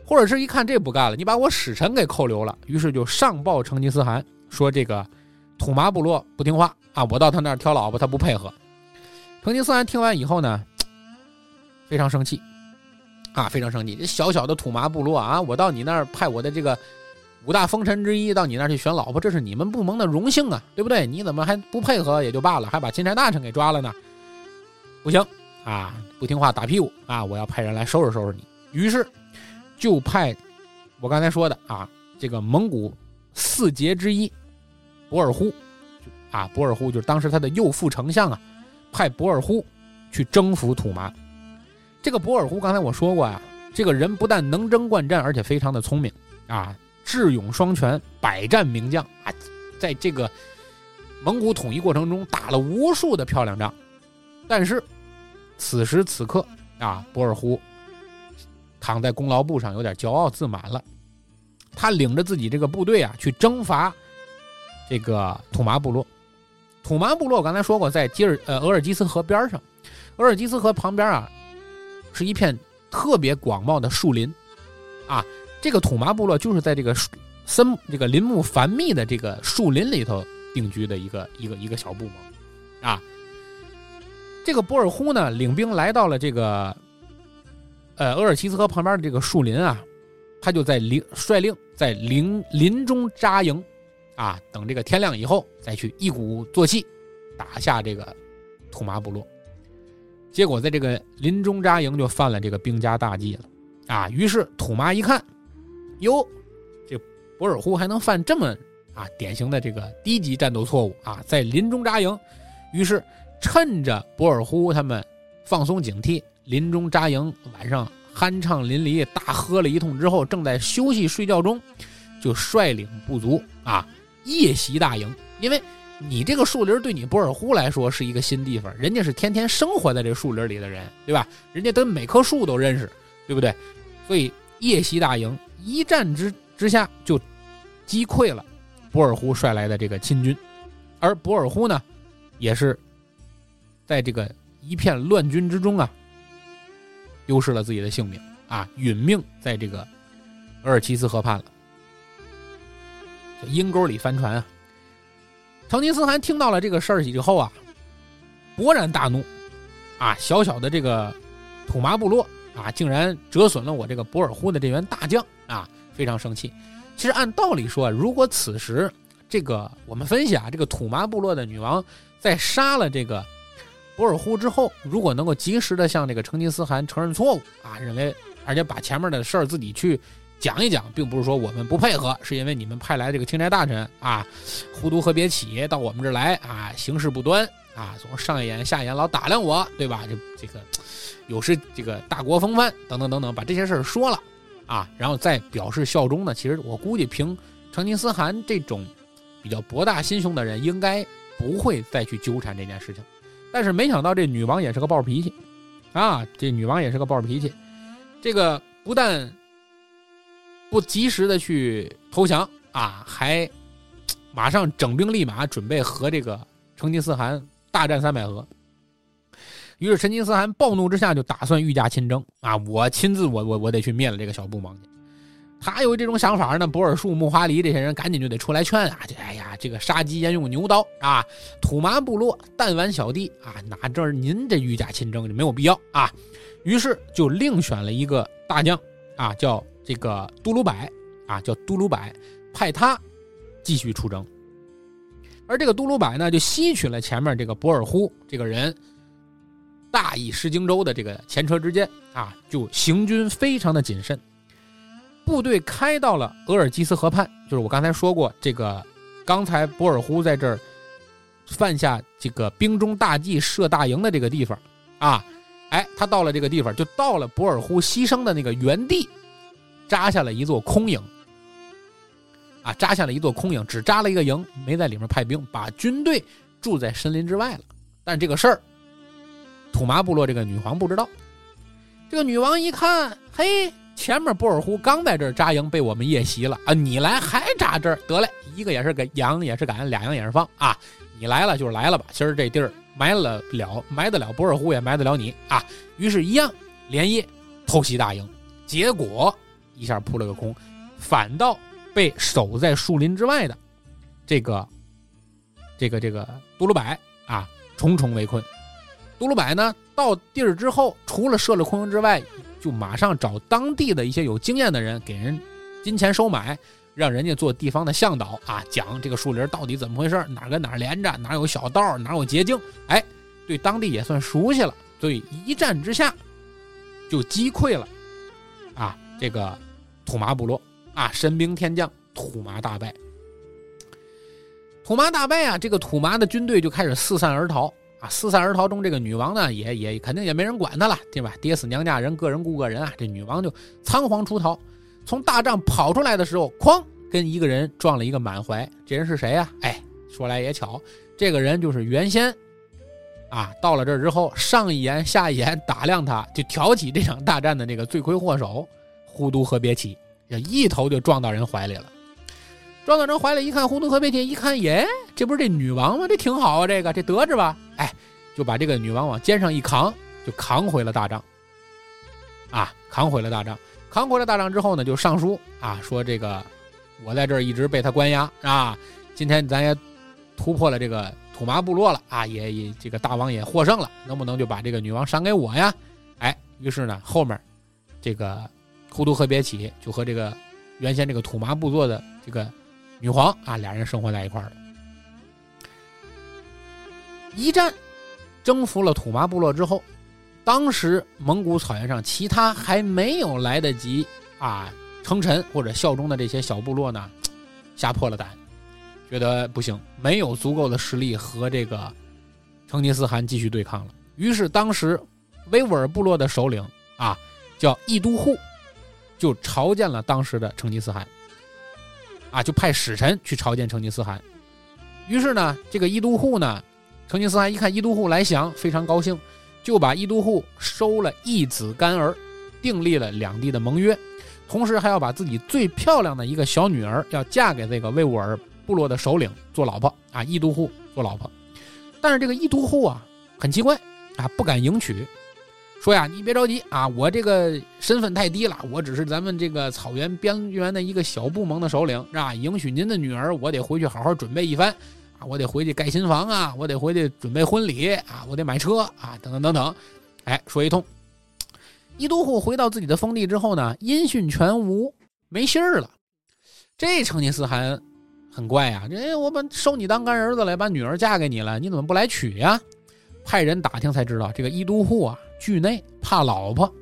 或者是一看这不干了，你把我使臣给扣留了，于是就上报成吉思汗说：“这个土麻部落不听话啊，我到他那儿挑老婆，他不配合。”成吉思汗听完以后呢，非常生气啊，非常生气。这小小的土麻部落啊，我到你那儿派我的这个五大封臣之一到你那儿去选老婆，这是你们部门的荣幸啊，对不对？你怎么还不配合也就罢了，还把钦差大臣给抓了呢？不行啊！不听话打屁股啊！我要派人来收拾收拾你。于是就派我刚才说的啊，这个蒙古四杰之一博尔忽啊，博尔忽就是当时他的右副丞相啊，派博尔忽去征服土麻。这个博尔忽刚才我说过啊，这个人不但能征惯战，而且非常的聪明啊，智勇双全，百战名将啊，在这个蒙古统一过程中打了无数的漂亮仗，但是。此时此刻啊，博尔忽躺在功劳簿上，有点骄傲自满了。他领着自己这个部队啊，去征伐这个土麻部落。土麻部落刚才说过，在吉尔呃额尔济斯河边上，额尔济斯河旁边啊，是一片特别广袤的树林啊。这个土麻部落就是在这个森这个林木繁密的这个树林里头定居的一个一个一个小部落啊。这个博尔忽呢，领兵来到了这个，呃，额尔齐斯河旁边的这个树林啊，他就在林率领在林林中扎营，啊，等这个天亮以后再去一鼓作气打下这个土麻部落。结果在这个林中扎营就犯了这个兵家大忌了，啊，于是土麻一看，哟，这博尔忽还能犯这么啊典型的这个低级战斗错误啊，在林中扎营，于是。趁着博尔忽他们放松警惕，林中扎营，晚上酣畅淋漓，大喝了一通之后，正在休息睡觉中，就率领部族啊夜袭大营。因为你这个树林对你博尔忽来说是一个新地方，人家是天天生活在这树林里的人，对吧？人家跟每棵树都认识，对不对？所以夜袭大营，一战之之下就击溃了博尔忽率来的这个亲军，而博尔忽呢，也是在这个一片乱军之中啊，丢失了自己的性命啊，殒命在这个额尔齐斯河畔了，阴沟里翻船啊。成吉思汗听到了这个事儿以后啊，勃然大怒，啊，小小的这个土麻部落啊，竟然折损了我这个博尔忽的这员大将啊，非常生气。其实按道理说，如果此时这个我们分析啊，这个土麻部落的女王在杀了这个博尔忽之后，如果能够及时的向这个成吉思汗承认错误啊，认为而且把前面的事儿自己去。讲一讲，并不是说我们不配合，是因为你们派来这个钦差大臣啊，忽都和别起到我们这儿来啊，行事不端啊，总是上眼下一眼，老打量我，对吧？这这个有失这个大国风范，等等等等，把这些事儿说了啊，然后再表示效忠呢。其实我估计，凭成吉思汗这种比较博大心胸的人，应该不会再去纠缠这件事情。但是没想到这女王也是个暴脾气啊，这女王也是个暴脾气，这个不但。不及时的去投降啊，还马上整兵立马，准备和这个成吉思汗大战三百合。于是成吉思汗暴怒之下，就打算御驾亲征啊！我亲自，我我我得去灭了这个小布蒙去。他有这种想法呢，博尔术、木华黎这些人赶紧就得出来劝啊！这哎呀，这个杀鸡焉用牛刀啊！土麻部落弹丸小弟啊，哪这您这御驾亲征就没有必要啊！于是就另选了一个大将啊，叫。这个都鲁柏啊，叫都鲁柏，派他继续出征。而这个都鲁柏呢，就吸取了前面这个博尔忽这个人大意失荆州的这个前车之鉴啊，就行军非常的谨慎。部队开到了额尔济斯河畔，就是我刚才说过，这个刚才博尔忽在这儿犯下这个兵中大忌设大营的这个地方啊，哎，他到了这个地方，就到了博尔忽牺牲的那个原地。扎下了一座空营，啊，扎下了一座空营，只扎了一个营，没在里面派兵，把军队住在森林之外了。但这个事儿，土麻部落这个女皇不知道。这个女王一看，嘿，前面波尔忽刚在这儿扎营，被我们夜袭了啊！你来还扎这儿？得嘞，一个也是给羊也是赶，俩羊也是放啊！你来了就是来了吧，今儿这地儿埋了了埋得了波尔忽，也埋得了你啊！于是，一样连夜偷袭大营，结果。一下扑了个空，反倒被守在树林之外的这个、这个、这个杜鲁柏啊重重围困。杜鲁柏呢到地儿之后，除了设了空营之外，就马上找当地的一些有经验的人给人金钱收买，让人家做地方的向导啊，讲这个树林到底怎么回事，哪跟哪连着，哪有小道，哪有捷径。哎，对当地也算熟悉了，所以一战之下就击溃了啊这个。土麻部落啊，神兵天降，土麻大败。土麻大败啊，这个土麻的军队就开始四散而逃啊。四散而逃中，这个女王呢，也也肯定也没人管她了，对吧？爹死娘家人，个人顾个人啊。这女王就仓皇出逃，从大帐跑出来的时候，哐，跟一个人撞了一个满怀。这人是谁呀？哎，说来也巧，这个人就是原先啊，到了这儿之后，上一眼下一眼打量他，就挑起这场大战的那个罪魁祸首。呼都和别起，一头就撞到人怀里了。撞到人怀里一看，呼都和别起一看，耶，这不是这女王吗？这挺好啊，这个这得着吧？哎，就把这个女王往肩上一扛，就扛回了大帐。啊，扛回了大帐，扛回了大帐之后呢，就上书啊，说这个我在这儿一直被他关押啊，今天咱也突破了这个土麻部落了啊，也也这个大王也获胜了，能不能就把这个女王赏给我呀？哎，于是呢，后面这个。呼都和别起就和这个原先这个土麻部落的这个女皇啊，俩人生活在一块儿了。一战征服了土麻部落之后，当时蒙古草原上其他还没有来得及啊称臣或者效忠的这些小部落呢，吓破了胆，觉得不行，没有足够的实力和这个成吉思汗继续对抗了。于是当时维吾尔部落的首领啊，叫义都护。就朝见了当时的成吉思汗，啊，就派使臣去朝见成吉思汗，于是呢，这个伊都护呢，成吉思汗一看伊都护来降，非常高兴，就把伊都护收了义子干儿，订立了两地的盟约，同时还要把自己最漂亮的一个小女儿要嫁给这个维吾尔部落的首领做老婆啊，伊都护做老婆。但是这个伊都护啊，很奇怪啊，不敢迎娶，说呀，你别着急啊，我这个身份太低了，我只是咱们这个草原边缘的一个小部盟的首领，是吧？迎娶您的女儿，我得回去好好准备一番。啊，我得回去盖新房啊，我得回去准备婚礼啊，我得买车啊，等等等等，哎，说一通。伊都护回到自己的封地之后呢，音讯全无，没信儿了。这成吉思汗很怪呀，这我把收你当干儿子了，把女儿嫁给你了，你怎么不来娶呀？派人打听才知道，这个伊都护啊，惧内怕老婆，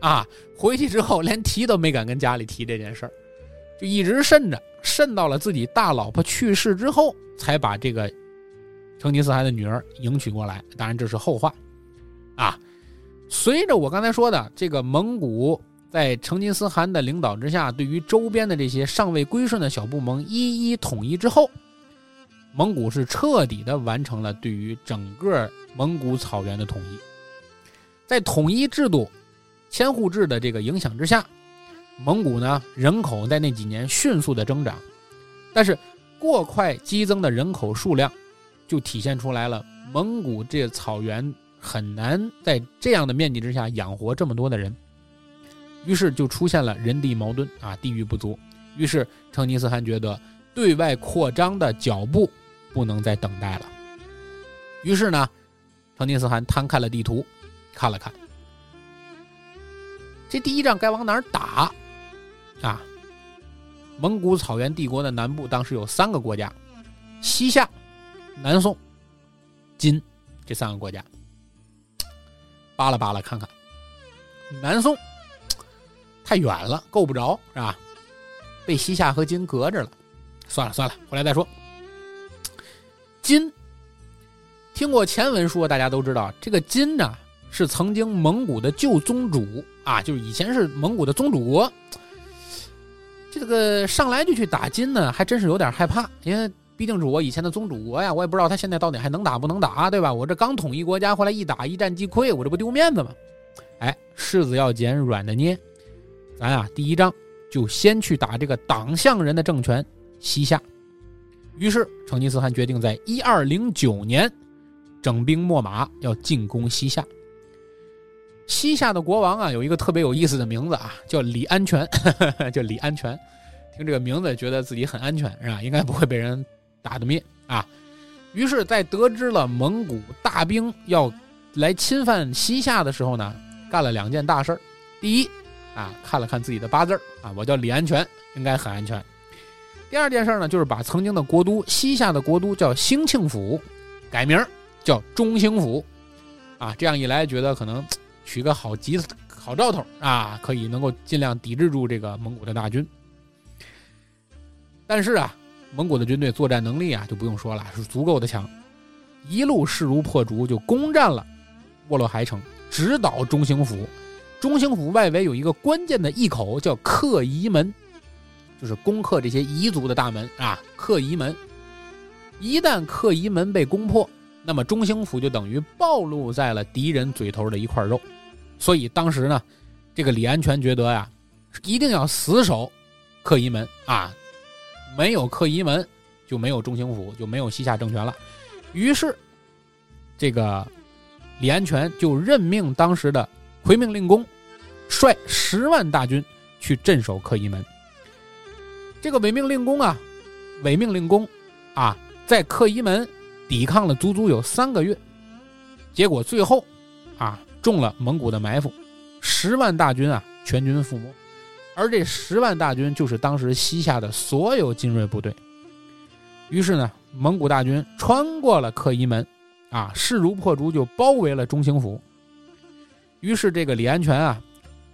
啊，回去之后连提都没敢跟家里提这件事儿，就一直慎着。慎到了自己大老婆去世之后，才把这个成吉思汗的女儿迎娶过来。当然这是后话，啊，随着我刚才说的这个蒙古在成吉思汗的领导之下，对于周边的这些尚未归顺的小部盟一一统一之后，蒙古是彻底的完成了对于整个蒙古草原的统一。在统一制度、千户制的这个影响之下。蒙古呢，人口在那几年迅速的增长，但是过快激增的人口数量，就体现出来了蒙古这草原很难在这样的面积之下养活这么多的人，于是就出现了人地矛盾啊，地域不足。于是成吉思汗觉得对外扩张的脚步不能再等待了，于是呢，成吉思汗摊开了地图，看了看，这第一仗该往哪儿打？啊，蒙古草原帝国的南部当时有三个国家：西夏、南宋、金这三个国家。扒拉扒拉看看，南宋太远了，够不着是吧？被西夏和金隔着了。算了算了，回来再说。金，听过前文书，大家都知道，这个金呢是曾经蒙古的旧宗主啊，就是以前是蒙古的宗主国。这个上来就去打金呢，还真是有点害怕，因为毕竟是我以前的宗主国呀，我也不知道他现在到底还能打不能打，对吧？我这刚统一国家，回来一打一战即溃，我这不丢面子吗？哎，柿子要捡软的捏，咱啊第一章就先去打这个党项人的政权西夏。于是成吉思汗决定在一二零九年整兵秣马要进攻西夏。西夏的国王啊，有一个特别有意思的名字啊，叫李安全，叫李安全。听这个名字，觉得自己很安全，是吧？应该不会被人打得灭啊。于是，在得知了蒙古大兵要来侵犯西夏的时候呢，干了两件大事儿。第一，啊，看了看自己的八字儿啊，我叫李安全，应该很安全。第二件事呢，就是把曾经的国都西夏的国都叫兴庆府，改名叫中兴府，啊，这样一来，觉得可能。取个好吉好兆头啊，可以能够尽量抵制住这个蒙古的大军。但是啊，蒙古的军队作战能力啊就不用说了，是足够的强，一路势如破竹就攻占了沃洛海城，直捣中兴府。中兴府外围有一个关键的驿口叫克夷门，就是攻克这些彝族的大门啊。克夷门一旦克夷门被攻破，那么中兴府就等于暴露在了敌人嘴头的一块肉。所以当时呢，这个李安全觉得呀，一定要死守克夷门啊，没有克夷门就没有中兴府，就没有西夏政权了。于是，这个李安全就任命当时的回命令公，率十万大军去镇守克夷门。这个伪命令公啊，伪命令公啊，在克夷门抵抗了足足有三个月，结果最后啊。中了蒙古的埋伏，十万大军啊，全军覆没。而这十万大军就是当时西夏的所有精锐部队。于是呢，蒙古大军穿过了克夷门，啊，势如破竹就包围了中兴府。于是这个李安全啊，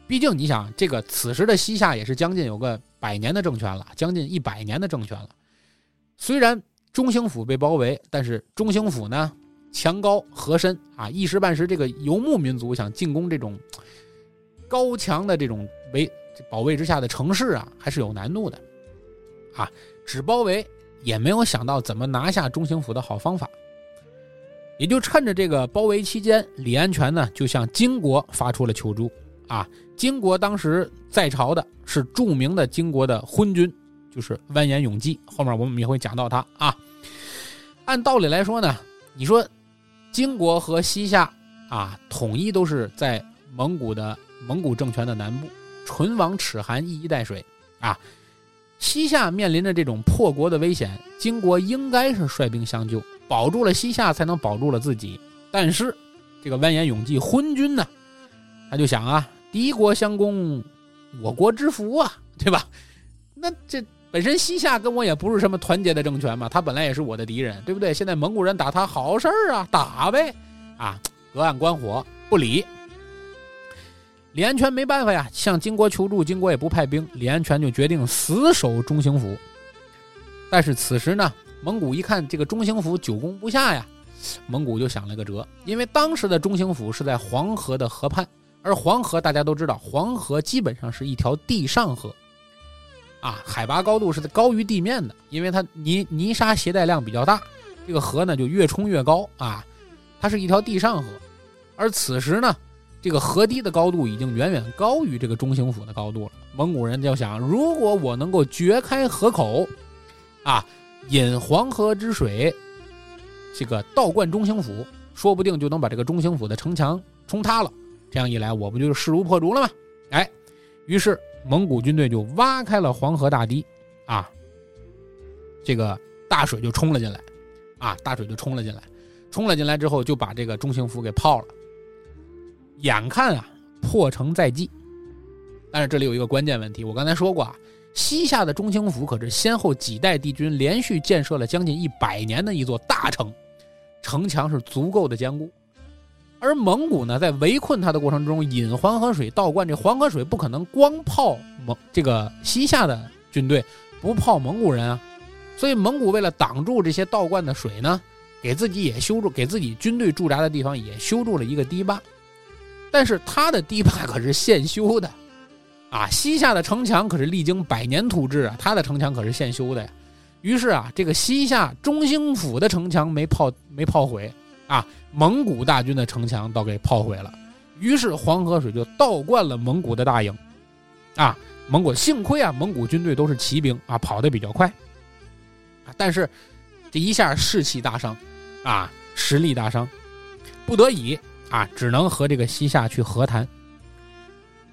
毕竟你想，这个此时的西夏也是将近有个百年的政权了，将近一百年的政权了。虽然中兴府被包围，但是中兴府呢？墙高河深啊，一时半时，这个游牧民族想进攻这种高墙的这种围保卫之下的城市啊，还是有难度的啊。只包围也没有想到怎么拿下中兴府的好方法，也就趁着这个包围期间，李安全呢就向金国发出了求助。啊，金国当时在朝的是著名的金国的昏君，就是完颜永济。后面我们也会讲到他啊。按道理来说呢，你说金国和西夏啊，统一都是在蒙古的蒙古政权的南部，唇亡齿寒，一衣带水啊。西夏面临着这种破国的危险，金国应该是率兵相救，保住了西夏，才能保住了自己。但是这个完颜永济昏君呢，他就想啊。敌国相攻，我国之福啊，对吧？那这本身西夏跟我也不是什么团结的政权嘛，他本来也是我的敌人，对不对？现在蒙古人打他，好事儿啊，打呗，啊，隔岸观火，不理。李安全没办法呀，向金国求助，金国也不派兵，李安全就决定死守中兴府。但是此时呢，蒙古一看这个中兴府久攻不下呀，蒙古就想了个辙，因为当时的中兴府是在黄河的河畔。而黄河大家都知道，黄河基本上是一条地上河，啊，海拔高度是高于地面的，因为它泥泥沙携带量比较大，这个河呢就越冲越高啊，它是一条地上河。而此时呢，这个河堤的高度已经远远高于这个中兴府的高度了。蒙古人就想，如果我能够掘开河口，啊，引黄河之水，这个倒灌中兴府，说不定就能把这个中兴府的城墙冲塌了。这样一来，我不就势如破竹了吗？哎，于是蒙古军队就挖开了黄河大堤，啊，这个大水就冲了进来，啊，大水就冲了进来，冲了进来之后就把这个中兴府给泡了。眼看啊，破城在即，但是这里有一个关键问题，我刚才说过啊，西夏的中兴府可是先后几代帝君连续建设了将近一百年的一座大城，城墙是足够的坚固。而蒙古呢，在围困他的过程中，引黄河水倒灌，这黄河水不可能光泡蒙这个西夏的军队，不泡蒙古人啊。所以蒙古为了挡住这些倒灌的水呢，给自己也修筑，给自己军队驻扎的地方也修筑了一个堤坝。但是他的堤坝可是现修的，啊，西夏的城墙可是历经百年土质啊，他的城墙可是现修的呀。于是啊，这个西夏中兴府的城墙没泡没泡毁。啊，蒙古大军的城墙倒给炮毁了，于是黄河水就倒灌了蒙古的大营。啊，蒙古幸亏啊，蒙古军队都是骑兵啊，跑得比较快。啊，但是这一下士气大伤，啊，实力大伤，不得已啊，只能和这个西夏去和谈。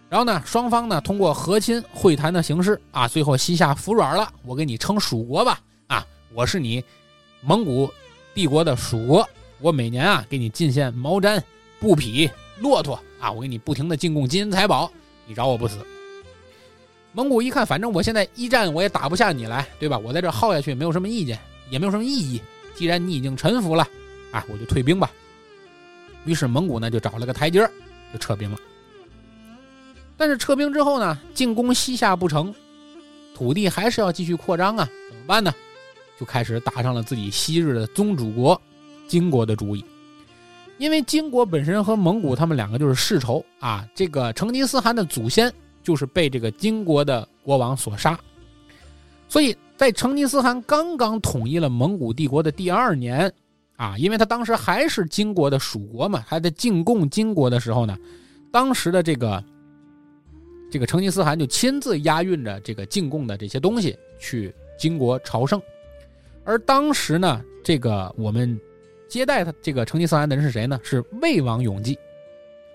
然后呢，双方呢通过和亲会谈的形式啊，最后西夏服软了，我给你称蜀国吧。啊，我是你蒙古帝国的蜀国。我每年啊给你进献毛毡、布匹、骆驼啊，我给你不停的进贡金银财宝，你饶我不死。蒙古一看，反正我现在一战我也打不下你来，对吧？我在这耗下去也没有什么意见，也没有什么意义。既然你已经臣服了，啊，我就退兵吧。于是蒙古呢就找了个台阶就撤兵了。但是撤兵之后呢，进攻西夏不成，土地还是要继续扩张啊，怎么办呢？就开始打上了自己昔日的宗主国。金国的主意，因为金国本身和蒙古他们两个就是世仇啊。这个成吉思汗的祖先就是被这个金国的国王所杀，所以在成吉思汗刚刚统一了蒙古帝国的第二年啊，因为他当时还是金国的属国嘛，还在进贡金国的时候呢，当时的这个这个成吉思汗就亲自押运着这个进贡的这些东西去金国朝圣，而当时呢，这个我们。接待他这个成吉思汗的人是谁呢？是魏王永济，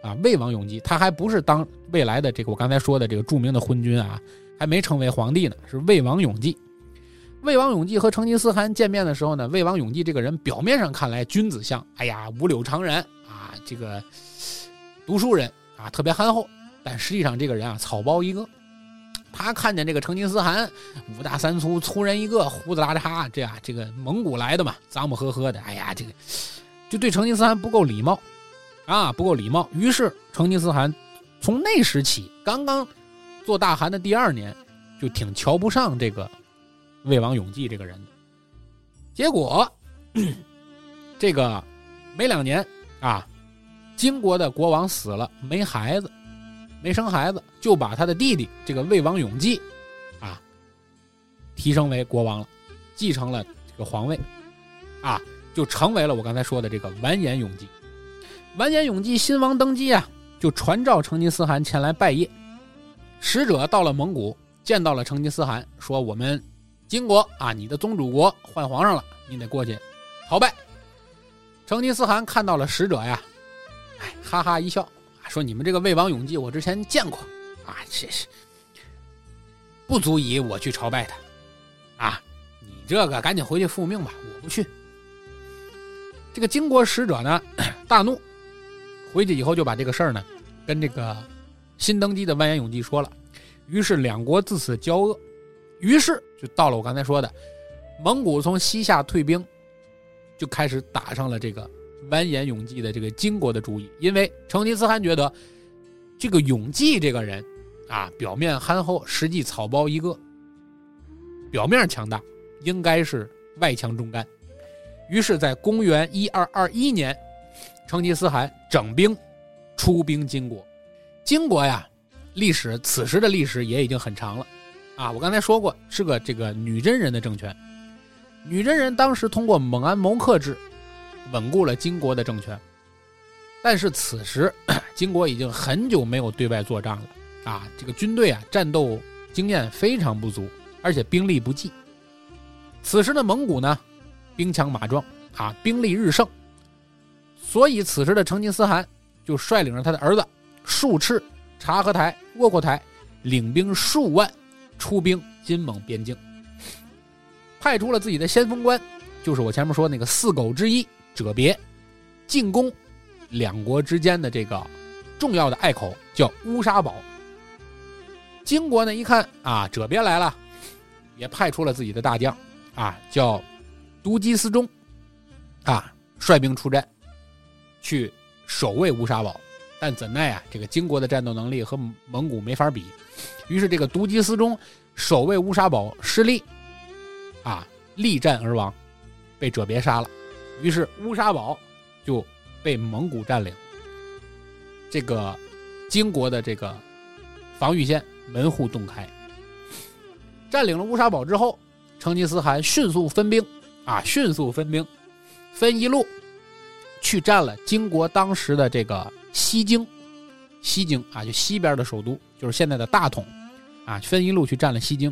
啊，魏王永济，他还不是当未来的这个我刚才说的这个著名的昏君啊，还没成为皇帝呢，是魏王永济。魏王永济和成吉思汗见面的时候呢，魏王永济这个人表面上看来君子相，哎呀，五柳长人啊，这个读书人啊，特别憨厚，但实际上这个人啊，草包一个。他看见这个成吉思汗五大三粗，粗人一个，胡子拉碴，这样这个蒙古来的嘛，脏不呵呵的，哎呀，这个就对成吉思汗不够礼貌啊，不够礼貌。于是成吉思汗从那时起，刚刚做大汗的第二年，就挺瞧不上这个魏王永济这个人。结果这个没两年啊，金国的国王死了，没孩子。没生孩子，就把他的弟弟这个魏王永济，啊，提升为国王了。继承了这个皇位，啊，就成为了我刚才说的这个完颜永济。完颜永济新王登基啊，就传召成吉思汗前来拜谒。使者到了蒙古，见到了成吉思汗，说：“我们金国啊，你的宗主国换皇上了，你得过去朝拜。”成吉思汗看到了使者呀，哎，哈哈一笑，说：“你们这个魏王永济，我之前见过，啊，这是不足以我去朝拜他，啊，你这个赶紧回去复命吧，我不去。”这个金国使者呢，大怒，回去以后就把这个事儿呢，跟这个。新登基的完颜永济说了，于是两国自此交恶，于是就到了我刚才说的，蒙古从西夏退兵，就开始打上了这个完颜永济的这个金国的主意，因为成吉思汗觉得这个永济这个人啊，表面憨厚，实际草包一个，表面强大，应该是外强中干，于是，在公元一二二一年，成吉思汗整兵出兵金国。金国呀，历史此时的历史也已经很长了，啊，我刚才说过是个这个女真人的政权，女真人当时通过蒙安谋克制，稳固了金国的政权，但是此时 金国已经很久没有对外作战了，啊，这个军队啊战斗经验非常不足，而且兵力不济。此时的蒙古呢，兵强马壮，啊，兵力日盛，所以此时的成吉思汗就率领着他的儿子。术赤、察合台、窝阔台领兵数万出兵金蒙边境，派出了自己的先锋官，就是我前面说那个四狗之一者别，进攻两国之间的这个重要的隘口，叫乌沙堡。金国呢一看啊，者别来了，也派出了自己的大将啊，叫都基思忠啊，率兵出战，去守卫乌沙堡。但怎奈啊，这个金国的战斗能力和蒙古没法比，于是这个独吉思忠守卫乌沙堡失利，啊，力战而亡，被者别杀了。于是乌沙堡就被蒙古占领，这个金国的这个防御线门户洞开。占领了乌沙堡之后，成吉思汗迅速分兵，啊，迅速分兵，分一路去占了金国当时的这个。西京，西京啊，就西边的首都，就是现在的大同，啊，分一路去占了西京。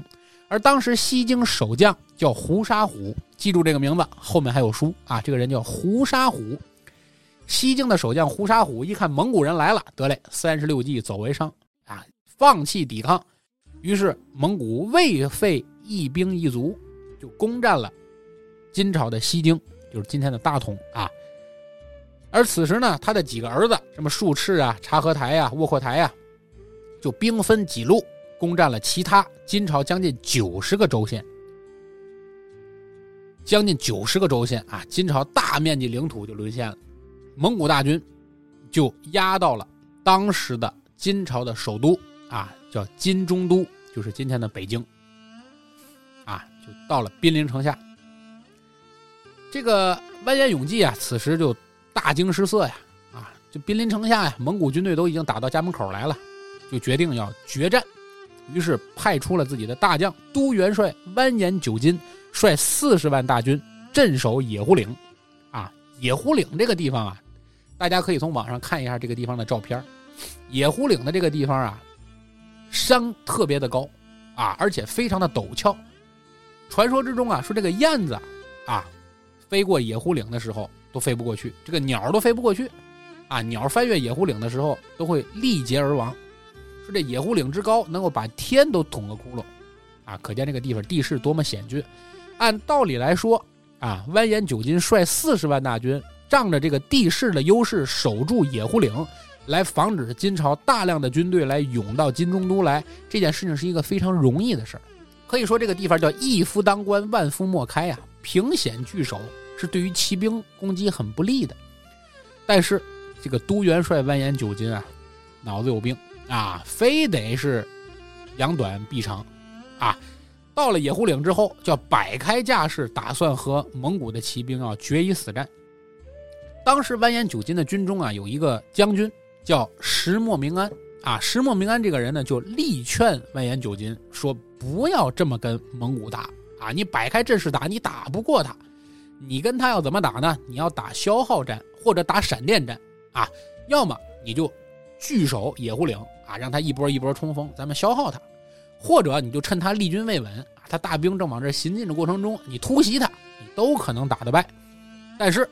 而当时西京守将叫胡沙虎，记住这个名字，后面还有书啊。这个人叫胡沙虎。西京的守将胡沙虎一看蒙古人来了，得嘞，三十六计走为上啊，放弃抵抗。于是蒙古未费一兵一卒，就攻占了金朝的西京，就是今天的大同啊。而此时呢，他的几个儿子，什么术赤啊、察合台呀、窝阔台呀，就兵分几路攻占了其他金朝将近九十个州县，将近九十个州县啊，金朝大面积领土就沦陷了，蒙古大军就压到了当时的金朝的首都啊，叫金中都，就是今天的北京，啊，就到了兵临城下。这个完颜永济啊，此时就。大惊失色呀！啊，就兵临城下呀，蒙古军队都已经打到家门口来了，就决定要决战。于是派出了自己的大将都元帅完颜九金，率四十万大军镇守野狐岭。啊，野狐岭这个地方啊，大家可以从网上看一下这个地方的照片。野狐岭的这个地方啊，山特别的高，啊，而且非常的陡峭。传说之中啊，说这个燕子啊，飞过野狐岭的时候。都飞不过去，这个鸟都飞不过去，啊，鸟翻越野狐岭的时候都会力竭而亡。这野狐岭之高，能够把天都捅个窟窿，啊，可见这个地方地势多么险峻。按道理来说，啊，完颜九金率四十万大军，仗着这个地势的优势，守住野狐岭，来防止金朝大量的军队来涌到金中都来，这件事情是一个非常容易的事儿。可以说这个地方叫一夫当关，万夫莫开呀，凭险据守。是对于骑兵攻击很不利的，但是这个都元帅完颜九金啊，脑子有病啊，非得是扬短避长，啊，到了野狐岭之后，叫摆开架势，打算和蒙古的骑兵啊决一死战。当时完颜九斤的军中啊，有一个将军叫石墨明安啊，石墨明安这个人呢，就力劝完颜九斤说：“不要这么跟蒙古打啊！你摆开阵势打，你打不过他。你跟他要怎么打呢？你要打消耗战或者打闪电战啊！要么你就据守野狐岭啊，让他一波一波冲锋，咱们消耗他；或者你就趁他立军未稳啊，他大兵正往这行进的过程中，你突袭他，你都可能打得败。但是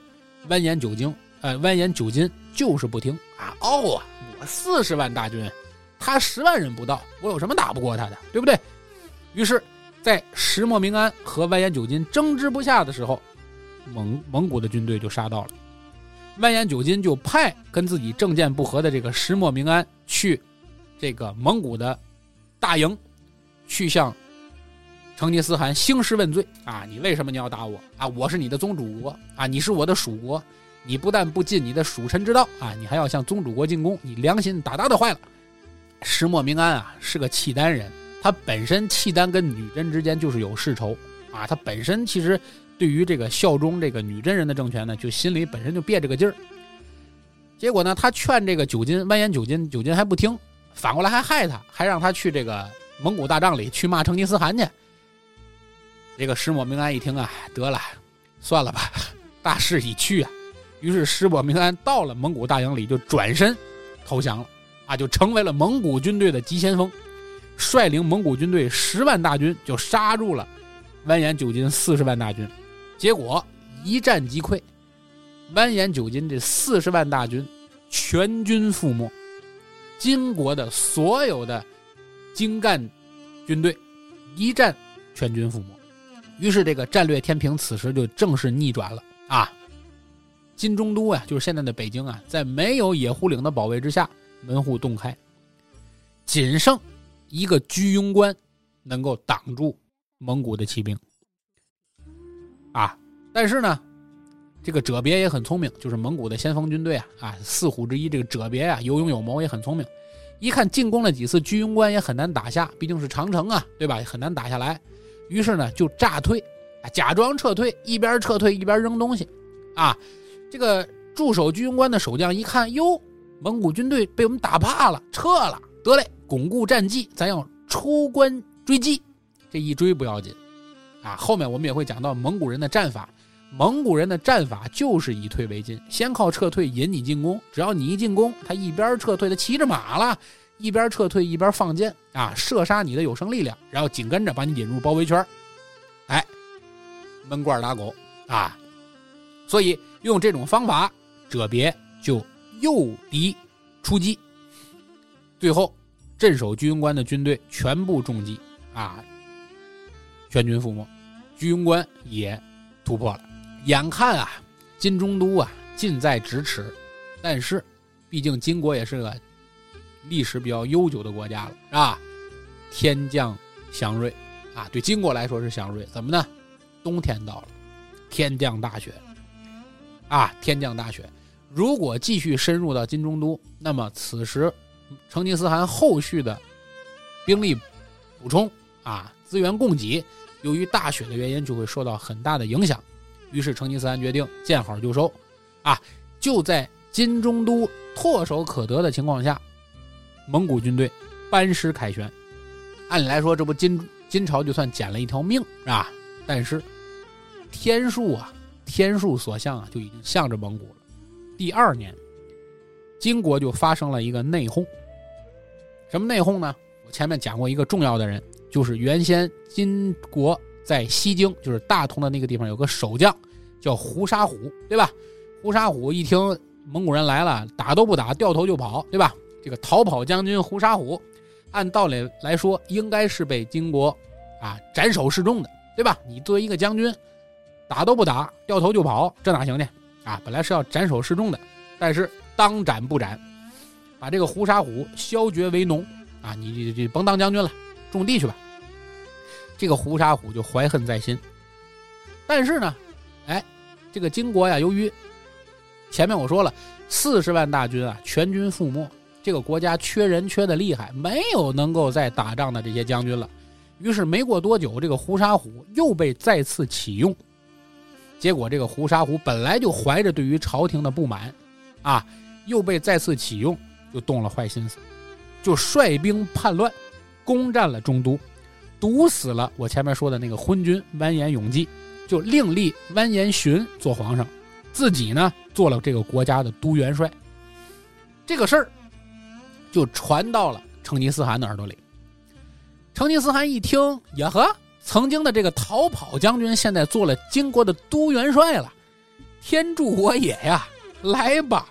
蜿蜒九经，呃，蜿蜒九金就是不听啊！哦啊，我四十万大军，他十万人不到，我有什么打不过他的，对不对？于是，在石墨明安和蜿蜒九金争执不下的时候。蒙蒙古的军队就杀到了，蜿蜒九金就派跟自己政见不合的这个石墨明安去这个蒙古的大营，去向成吉思汗兴师问罪啊！你为什么你要打我啊？我是你的宗主国啊！你是我的属国，你不但不尽你的属臣之道啊，你还要向宗主国进攻，你良心大大的坏了。石墨明安啊是个契丹人，他本身契丹跟女真之间就是有世仇啊，他本身其实。对于这个效忠这个女真人的政权呢，就心里本身就憋着个劲儿。结果呢，他劝这个九金完颜九金，九金还不听，反过来还害他，还让他去这个蒙古大帐里去骂成吉思汗去。这个石抹明安一听啊，得了，算了吧，大势已去啊。于是石抹明安到了蒙古大营里，就转身投降了，啊，就成为了蒙古军队的急先锋，率领蒙古军队十万大军就杀入了完颜九金四十万大军。结果一战即溃，完颜九金这四十万大军全军覆没，金国的所有的精干军队一战全军覆没，于是这个战略天平此时就正式逆转了啊！金中都啊，就是现在的北京啊，在没有野狐岭的保卫之下，门户洞开，仅剩一个居庸关能够挡住蒙古的骑兵。啊，但是呢，这个哲别也很聪明，就是蒙古的先锋军队啊，啊，四虎之一这个哲别啊，有勇有谋，也很聪明。一看进攻了几次居庸关也很难打下，毕竟是长城啊，对吧？很难打下来。于是呢，就诈退，啊，假装撤退，一边撤退一边扔东西。啊，这个驻守居庸关的守将一看，哟，蒙古军队被我们打怕了，撤了。得嘞，巩固战绩，咱要出关追击。这一追不要紧。啊，后面我们也会讲到蒙古人的战法。蒙古人的战法就是以退为进，先靠撤退引你进攻。只要你一进攻，他一边撤退，他骑着马了，一边撤退一边放箭啊，射杀你的有生力量，然后紧跟着把你引入包围圈。哎，闷罐打狗啊！所以用这种方法，哲别就诱敌出击，最后镇守居庸关的军队全部中击啊，全军覆没。居庸关也突破了，眼看啊，金中都啊近在咫尺，但是，毕竟金国也是个历史比较悠久的国家了，是吧？天降祥瑞啊，对金国来说是祥瑞，怎么呢？冬天到了，天降大雪啊，天降大雪。如果继续深入到金中都，那么此时成吉思汗后续的兵力补充啊，资源供给。由于大雪的原因，就会受到很大的影响。于是成吉思汗决定见好就收，啊，就在金中都唾手可得的情况下，蒙古军队班师凯旋。按理来说，这不金金朝就算捡了一条命，是吧？但是天数啊，天数所向啊，就已经向着蒙古了。第二年，金国就发生了一个内讧。什么内讧呢？我前面讲过一个重要的人。就是原先金国在西京，就是大同的那个地方，有个守将叫胡沙虎，对吧？胡沙虎一听蒙古人来了，打都不打，掉头就跑，对吧？这个逃跑将军胡沙虎，按道理来说应该是被金国啊斩首示众的，对吧？你作为一个将军，打都不打，掉头就跑，这哪行呢？啊，本来是要斩首示众的，但是当斩不斩，把这个胡沙虎削爵为农啊，你你你甭当将军了。种地去吧，这个胡沙虎就怀恨在心。但是呢，哎，这个金国呀，由于前面我说了，四十万大军啊，全军覆没，这个国家缺人缺的厉害，没有能够再打仗的这些将军了。于是没过多久，这个胡沙虎又被再次启用。结果这个胡沙虎本来就怀着对于朝廷的不满，啊，又被再次启用，就动了坏心思，就率兵叛乱。攻占了中都，毒死了我前面说的那个昏君完颜永济，就另立完颜寻做皇上，自己呢做了这个国家的都元帅。这个事儿就传到了成吉思汗的耳朵里。成吉思汗一听，呀呵，曾经的这个逃跑将军现在做了金国的都元帅了，天助我也呀！来吧。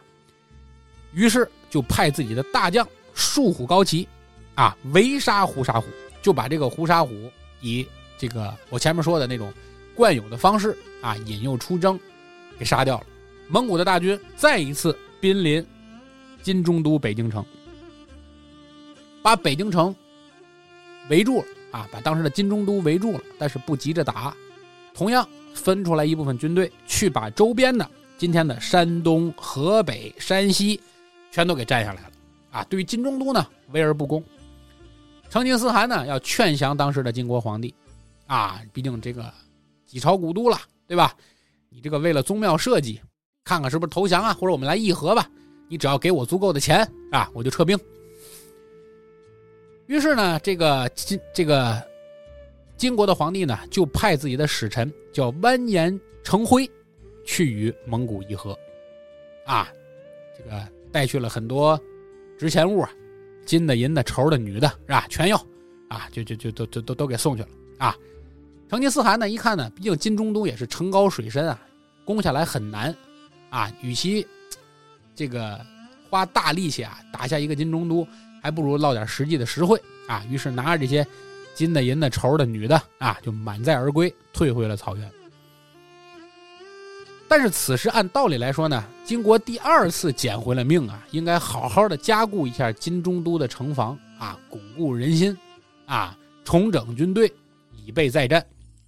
于是就派自己的大将束虎高齐，啊，围杀胡沙虎，就把这个胡沙虎以这个我前面说的那种惯有的方式啊，引诱出征，给杀掉了。蒙古的大军再一次濒临金中都北京城，把北京城围住了啊，把当时的金中都围住了，但是不急着打，同样分出来一部分军队去把周边的今天的山东、河北、山西。全都给占下来了，啊！对于金中都呢，围而不攻。成吉思汗呢，要劝降当时的金国皇帝，啊，毕竟这个几朝古都了，对吧？你这个为了宗庙设计，看看是不是投降啊，或者我们来议和吧？你只要给我足够的钱啊，我就撤兵。于是呢，这个金这个金国的皇帝呢，就派自己的使臣叫完颜成辉，去与蒙古议和，啊，这个。带去了很多值钱物啊，金的、银的、绸的、女的，是吧？全要啊，就就就都都都都给送去了啊。成吉思汗呢，一看呢，毕竟金中都也是城高水深啊，攻下来很难啊。与其这个花大力气啊打下一个金中都，还不如捞点实际的实惠啊。于是拿着这些金的、银的、绸的、女的啊，就满载而归，退回了草原。但是此时按道理来说呢，金国第二次捡回了命啊，应该好好的加固一下金中都的城防啊，巩固人心，啊，重整军队，以备再战。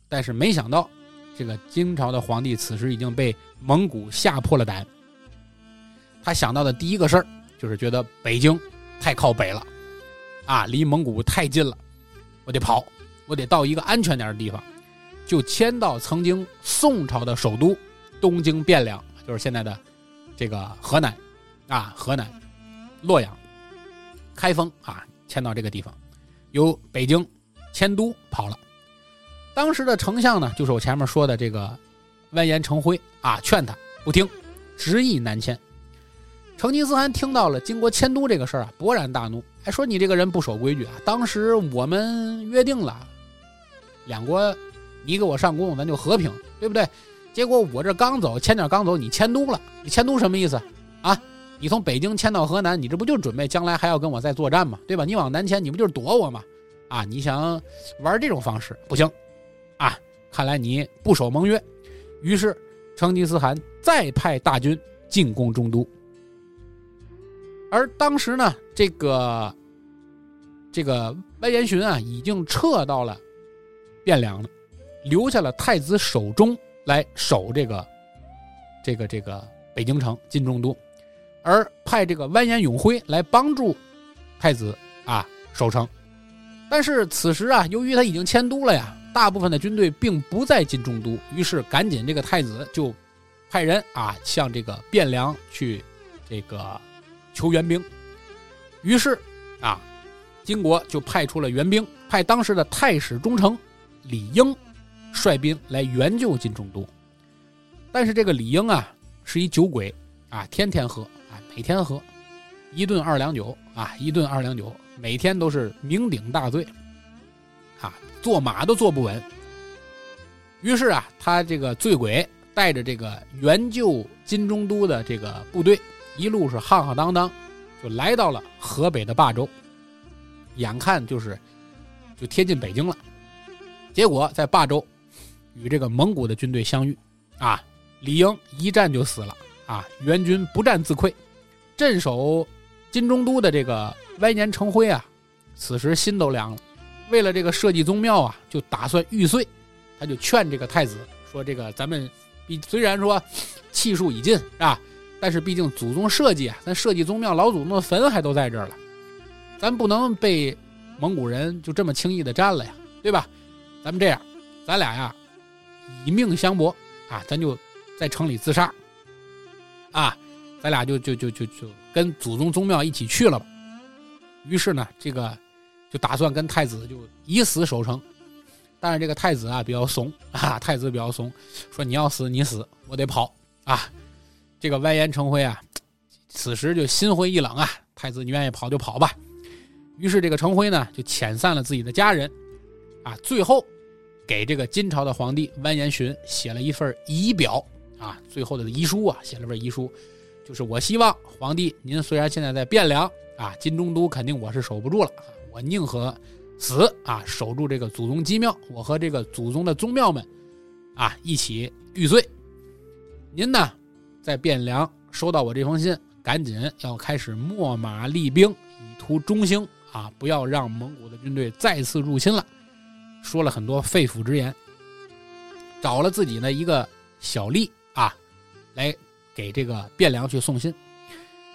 但是没想到，这个金朝的皇帝此时已经被蒙古吓破了胆。他想到的第一个事儿就是觉得北京太靠北了，啊，离蒙古太近了，我得跑，我得到一个安全点的地方，就迁到曾经宋朝的首都。东京汴梁就是现在的这个河南啊，河南洛阳、开封啊，迁到这个地方，由北京迁都跑了。当时的丞相呢，就是我前面说的这个完颜成辉啊，劝他不听，执意南迁。成吉思汗听到了经过迁都这个事儿啊，勃然大怒，还说你这个人不守规矩啊！当时我们约定了，两国你给我上贡，咱就和平，对不对？结果我这刚走，前脚刚走，你迁都了。你迁都什么意思啊？你从北京迁到河南，你这不就准备将来还要跟我再作战吗？对吧？你往南迁，你不就是躲我吗？啊，你想玩这种方式不行，啊，看来你不守盟约。于是成吉思汗再派大军进攻中都。而当时呢，这个这个完颜寻啊，已经撤到了汴梁了，留下了太子守中。来守这个，这个这个北京城金中都，而派这个完颜永辉来帮助太子啊守城。但是此时啊，由于他已经迁都了呀，大部分的军队并不在金中都，于是赶紧这个太子就派人啊向这个汴梁去这个求援兵。于是啊，金国就派出了援兵，派当时的太史中丞李英。率兵来援救金中都，但是这个李英啊是一酒鬼啊，天天喝啊，每天喝一顿二两酒啊，一顿二两酒，每天都是酩酊大醉，啊，坐马都坐不稳。于是啊，他这个醉鬼带着这个援救金中都的这个部队，一路是浩浩荡荡，就来到了河北的霸州，眼看就是就贴近北京了，结果在霸州。与这个蒙古的军队相遇，啊，李英一战就死了，啊，援军不战自溃。镇守金中都的这个歪年成辉啊，此时心都凉了。为了这个社稷宗庙啊，就打算玉碎。他就劝这个太子说：“这个咱们，虽然说气数已尽，是吧？但是毕竟祖宗社稷啊，咱社稷宗庙老祖宗的坟还都在这儿了，咱不能被蒙古人就这么轻易的占了呀，对吧？咱们这样，咱俩呀。”以命相搏啊！咱就在城里自杀啊！咱俩就就就就就跟祖宗宗庙一起去了吧。于是呢，这个就打算跟太子就以死守城。但是这个太子啊比较怂啊，太子比较怂，说你要死你死，我得跑啊。这个完颜成辉啊，此时就心灰意冷啊。太子你愿意跑就跑吧。于是这个成辉呢就遣散了自己的家人，啊，最后给这个金朝的皇帝完颜询写了一份遗表啊，最后的遗书啊，写了份遗书，就是我希望皇帝您虽然现在在汴梁啊，金中都肯定我是守不住了，我宁可。死啊！守住这个祖宗基庙，我和这个祖宗的宗庙们，啊，一起玉碎。您呢，在汴梁收到我这封信，赶紧要开始秣马厉兵，以图中兴啊！不要让蒙古的军队再次入侵了。说了很多肺腑之言，找了自己的一个小吏啊，来给这个汴梁去送信。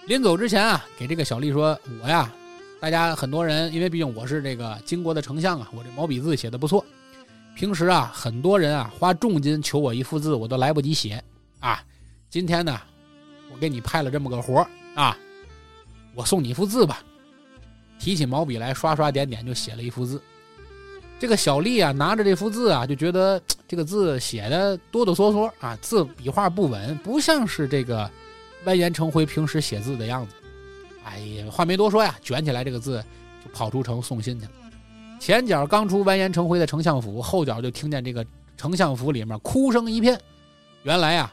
临走之前啊，给这个小吏说：“我呀。”大家很多人，因为毕竟我是这个金国的丞相啊，我这毛笔字写的不错。平时啊，很多人啊花重金求我一幅字，我都来不及写啊。今天呢，我给你派了这么个活啊，我送你一幅字吧。提起毛笔来，刷刷点点就写了一幅字。这个小丽啊，拿着这幅字啊，就觉得 这个字写的哆哆嗦嗦啊，字笔画不稳，不像是这个完颜成辉平时写字的样子。哎呀，话没多说呀，卷起来这个字就跑出城送信去了。前脚刚出完颜成辉的丞相府，后脚就听见这个丞相府里面哭声一片。原来呀，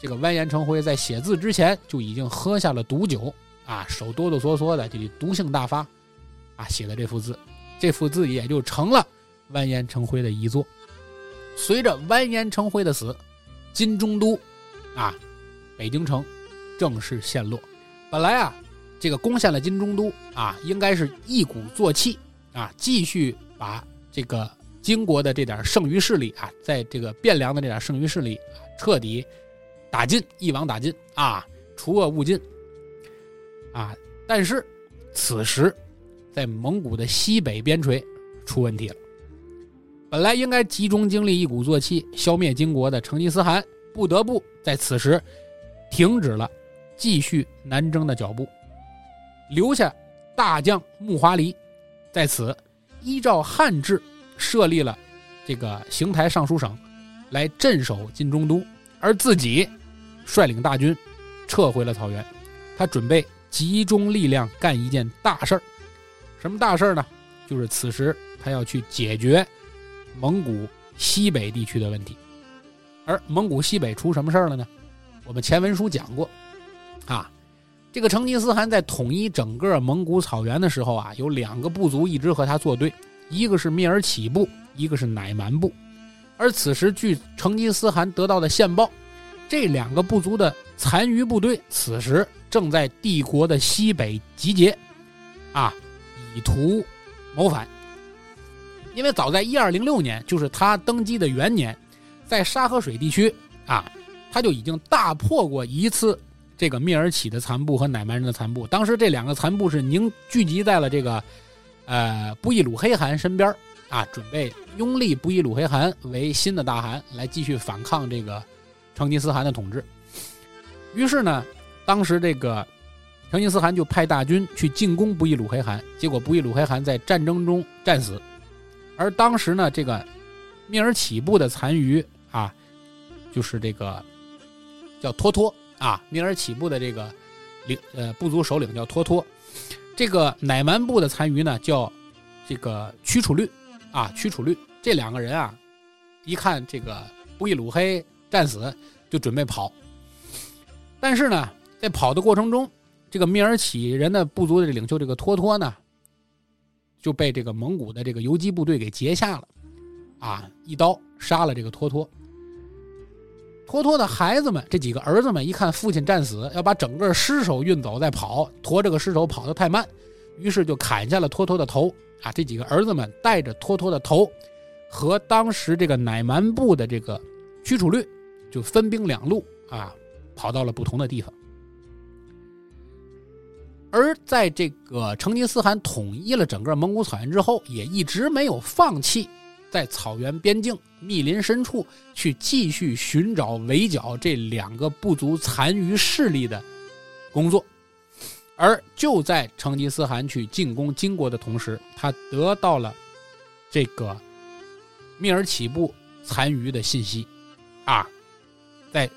这个完颜成辉在写字之前就已经喝下了毒酒啊，手哆哆嗦嗦的，就毒性大发啊，写的这幅字，这幅字也就成了完颜成辉的遗作。随着完颜成辉的死，金中都啊，北京城正式陷落。本来啊。这个攻陷了金中都啊，应该是一鼓作气啊，继续把这个金国的这点剩余势力啊，在这个汴梁的这点剩余势力啊，彻底打尽，一网打尽啊，除恶务尽啊。但是此时，在蒙古的西北边陲出问题了。本来应该集中精力，一鼓作气消灭金国的成吉思汗，不得不在此时停止了继续南征的脚步。留下大将木华黎，在此依照汉制设立了这个邢台尚书省，来镇守晋中都，而自己率领大军撤回了草原。他准备集中力量干一件大事儿，什么大事儿呢？就是此时他要去解决蒙古西北地区的问题。而蒙古西北出什么事儿了呢？我们前文书讲过，啊。这个成吉思汗在统一整个蒙古草原的时候啊，有两个部族一直和他作对，一个是蔑尔乞部，一个是乃蛮部。而此时，据成吉思汗得到的线报，这两个部族的残余部队此时正在帝国的西北集结，啊，以图谋反。因为早在一二零六年，就是他登基的元年，在沙河水地区啊，他就已经大破过一次。这个蔑尔乞的残部和乃蛮人的残部，当时这两个残部是凝聚集在了这个，呃，布依鲁黑汗身边啊，准备拥立布依鲁黑汗为新的大汗，来继续反抗这个成吉思汗的统治。于是呢，当时这个成吉思汗就派大军去进攻布依鲁黑汗，结果布依鲁黑汗在战争中战死。而当时呢，这个密尔起部的残余啊，就是这个叫托托。啊，密尔起部的这个领呃部族首领叫托托，这个乃蛮部的残余呢叫这个屈楚律，啊屈楚律这两个人啊，一看这个布依鲁黑战死，就准备跑。但是呢，在跑的过程中，这个密尔起人的部族的领袖这个托托呢，就被这个蒙古的这个游击部队给截下了，啊，一刀杀了这个托托。托托的孩子们，这几个儿子们一看父亲战死，要把整个尸首运走再跑，驮这个尸首跑得太慢，于是就砍下了托托的头。啊，这几个儿子们带着托托的头，和当时这个乃蛮部的这个屈楚律，就分兵两路啊，跑到了不同的地方。而在这个成吉思汗统一了整个蒙古草原之后，也一直没有放弃。在草原边境密林深处去继续寻找围剿这两个部族残余势力的工作，而就在成吉思汗去进攻金国的同时，他得到了这个密尔乞部残余的信息，啊，在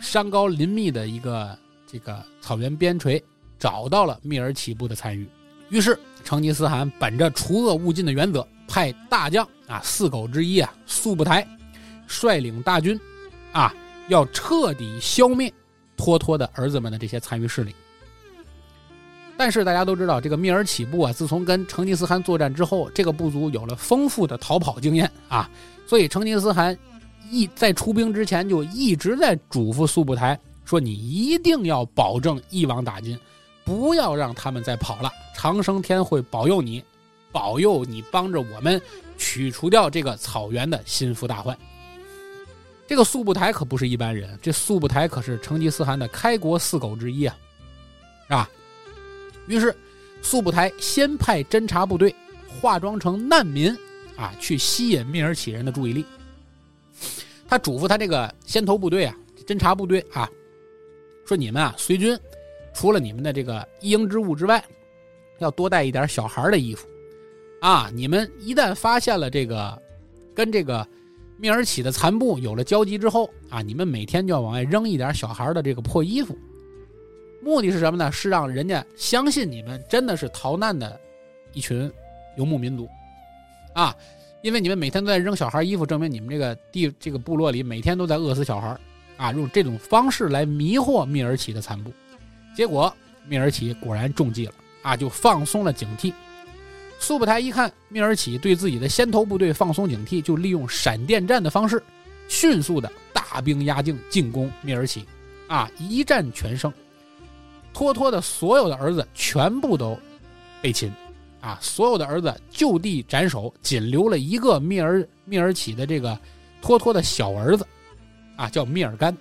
山高林密的一个这个草原边陲找到了密尔乞部的残余，于是成吉思汗本着除恶务尽的原则，派大将啊四狗之一啊速不台率领大军，啊要彻底消灭托托的儿子们的这些残余势力。但是大家都知道，这个密尔乞部啊，自从跟成吉思汗作战之后，这个部族有了丰富的逃跑经验啊，所以成吉思汗一在出兵之前就一直在嘱咐速不台说：“你一定要保证一网打尽，不要让他们再跑了。长生天会保佑你，保佑你帮着我们取除掉这个草原的心腹大患。”这个速不台可不是一般人，这速不台可是成吉思汗的开国四狗之一啊，是吧？于是，速不台先派侦察部队化妆成难民啊，去吸引密尔乞人的注意力。他嘱咐他这个先头部队啊，侦察部队啊，说你们啊，随军除了你们的这个一应之物之外，要多带一点小孩的衣服啊。你们一旦发现了这个跟这个密尔乞的残部有了交集之后啊，你们每天就要往外扔一点小孩的这个破衣服。目的是什么呢？是让人家相信你们真的是逃难的一群游牧民族啊！因为你们每天都在扔小孩衣服，证明你们这个地这个部落里每天都在饿死小孩啊！用这种方式来迷惑密尔乞的残部，结果密尔乞果然中计了啊！就放松了警惕。苏布台一看密尔乞对自己的先头部队放松警惕，就利用闪电战的方式，迅速的大兵压境进攻密尔乞，啊，一战全胜。托托的所有的儿子全部都被擒，啊，所有的儿子就地斩首，仅留了一个密尔密尔乞的这个托托的小儿子，啊，叫密尔干。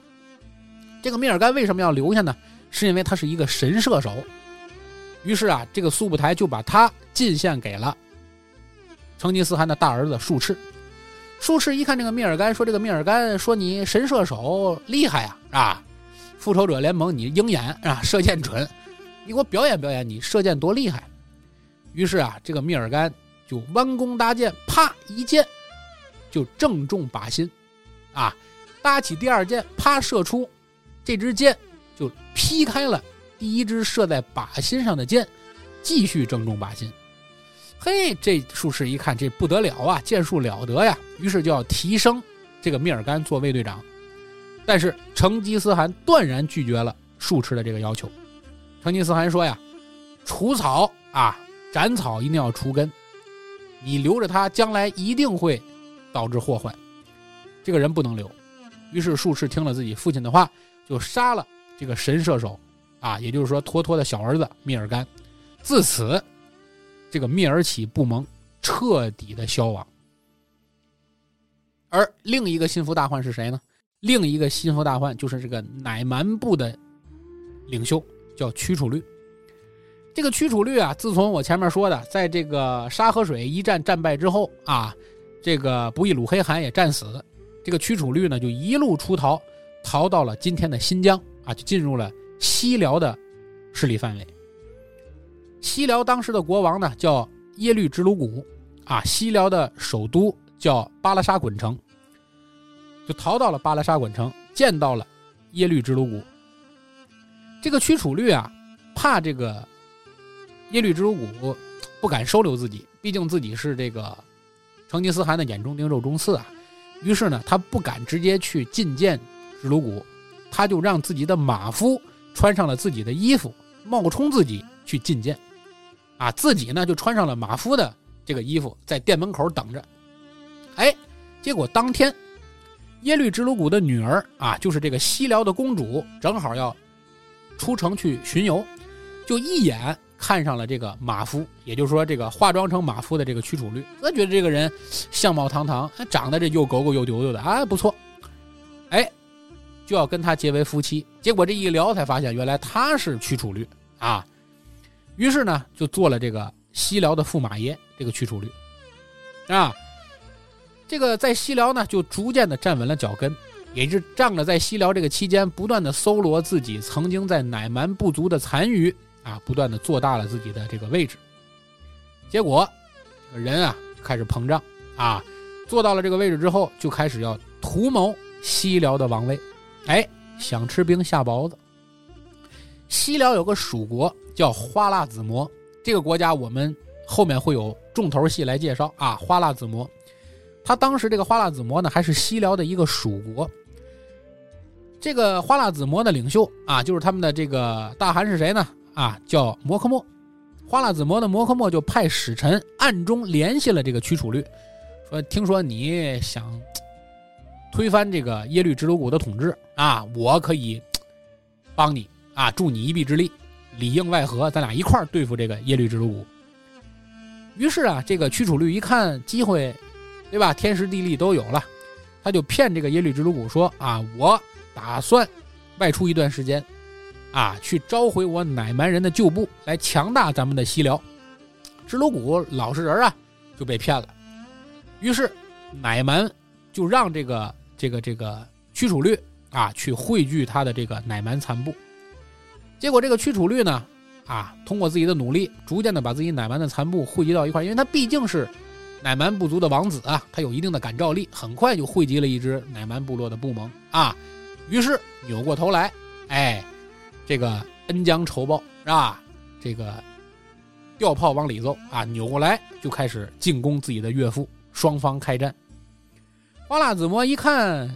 这个密尔干为什么要留下呢？是因为他是一个神射手。于是啊，这个苏布台就把他进献给了成吉思汗的大儿子术赤。术赤一看这个密尔干，说：“这个密尔干说你神射手厉害呀，啊。”复仇者联盟，你鹰眼啊，射箭准，你给我表演表演，你射箭多厉害！于是啊，这个密尔干就弯弓搭箭，啪一箭就正中靶心，啊，搭起第二箭，啪射出，这支箭劈开了第一支射在靶心上的箭，继续正中靶心。嘿，这术士一看这不得了啊，箭术了得呀，于是就要提升这个密尔干做卫队长。但是成吉思汗断然拒绝了术士的这个要求。成吉思汗说：“呀，除草啊，斩草一定要除根，你留着他，将来一定会导致祸患。这个人不能留。”于是术士听了自己父亲的话，就杀了这个神射手啊，也就是说托托的小儿子密尔干。自此，这个密尔乞部盟彻底的消亡。而另一个心腹大患是谁呢？另一个心腹大患就是这个乃蛮部的领袖，叫屈楚律。这个屈楚律啊，自从我前面说的，在这个沙河水一战战败之后啊，这个不义鲁黑汗也战死，这个屈楚律呢就一路出逃，逃到了今天的新疆啊，就进入了西辽的势力范围。西辽当时的国王呢叫耶律直鲁古啊，西辽的首都叫巴拉沙滚城。就逃到了巴拉沙滚城，见到了耶律直鲁古。这个屈楚律啊，怕这个耶律直鲁古不敢收留自己，毕竟自己是这个成吉思汗的眼中钉、肉中刺啊。于是呢，他不敢直接去觐见直鲁古，他就让自己的马夫穿上了自己的衣服，冒充自己去觐见。啊，自己呢就穿上了马夫的这个衣服，在店门口等着。哎，结果当天。耶律直鲁古的女儿啊，就是这个西辽的公主，正好要出城去巡游，就一眼看上了这个马夫，也就是说这个化妆成马夫的这个屈楚律，他觉得这个人相貌堂堂，长得这又狗狗又丢丢的，啊，不错，哎，就要跟他结为夫妻。结果这一聊才发现，原来他是屈楚律啊，于是呢就做了这个西辽的驸马爷，这个屈楚律啊。这个在西辽呢，就逐渐的站稳了脚跟，也是仗着在西辽这个期间不断的搜罗自己曾经在乃蛮部族的残余啊，不断的做大了自己的这个位置。结果人啊开始膨胀啊，做到了这个位置之后，就开始要图谋西辽的王位。哎，想吃兵下雹子。西辽有个属国叫花剌子模，这个国家我们后面会有重头戏来介绍啊。花剌子模，他当时这个花剌子模呢，还是西辽的一个属国。这个花剌子模的领袖啊，就是他们的这个大汗是谁呢？啊，叫摩诃末。花剌子模的摩诃末就派使臣暗中联系了这个屈楚律，说：“听说你想推翻这个耶律直鲁古的统治啊，我可以帮你啊，助你一臂之力，里应外合，咱俩一块儿对付这个耶律直鲁古。”于是啊，这个屈楚律一看机会，对吧？天时地利都有了，他就骗这个耶律直鲁古说：“啊，我。”打算外出一段时间，啊，去召回我乃蛮人的旧部，来强大咱们的西辽。直鲁古老实人啊，就被骗了。于是乃蛮就让这个这个这个屈楚律啊去汇聚他的这个乃蛮残部。结果这个屈楚律呢，啊，通过自己的努力，逐渐的把自己乃蛮的残部汇集到一块，因为他毕竟是乃蛮部族的王子啊，他有一定的感召力，很快就汇集了一支乃蛮部落的部盟啊。于是扭过头来，哎，这个恩将仇报是吧？这个调炮往里走啊，扭过来就开始进攻自己的岳父，双方开战。花剌子模一看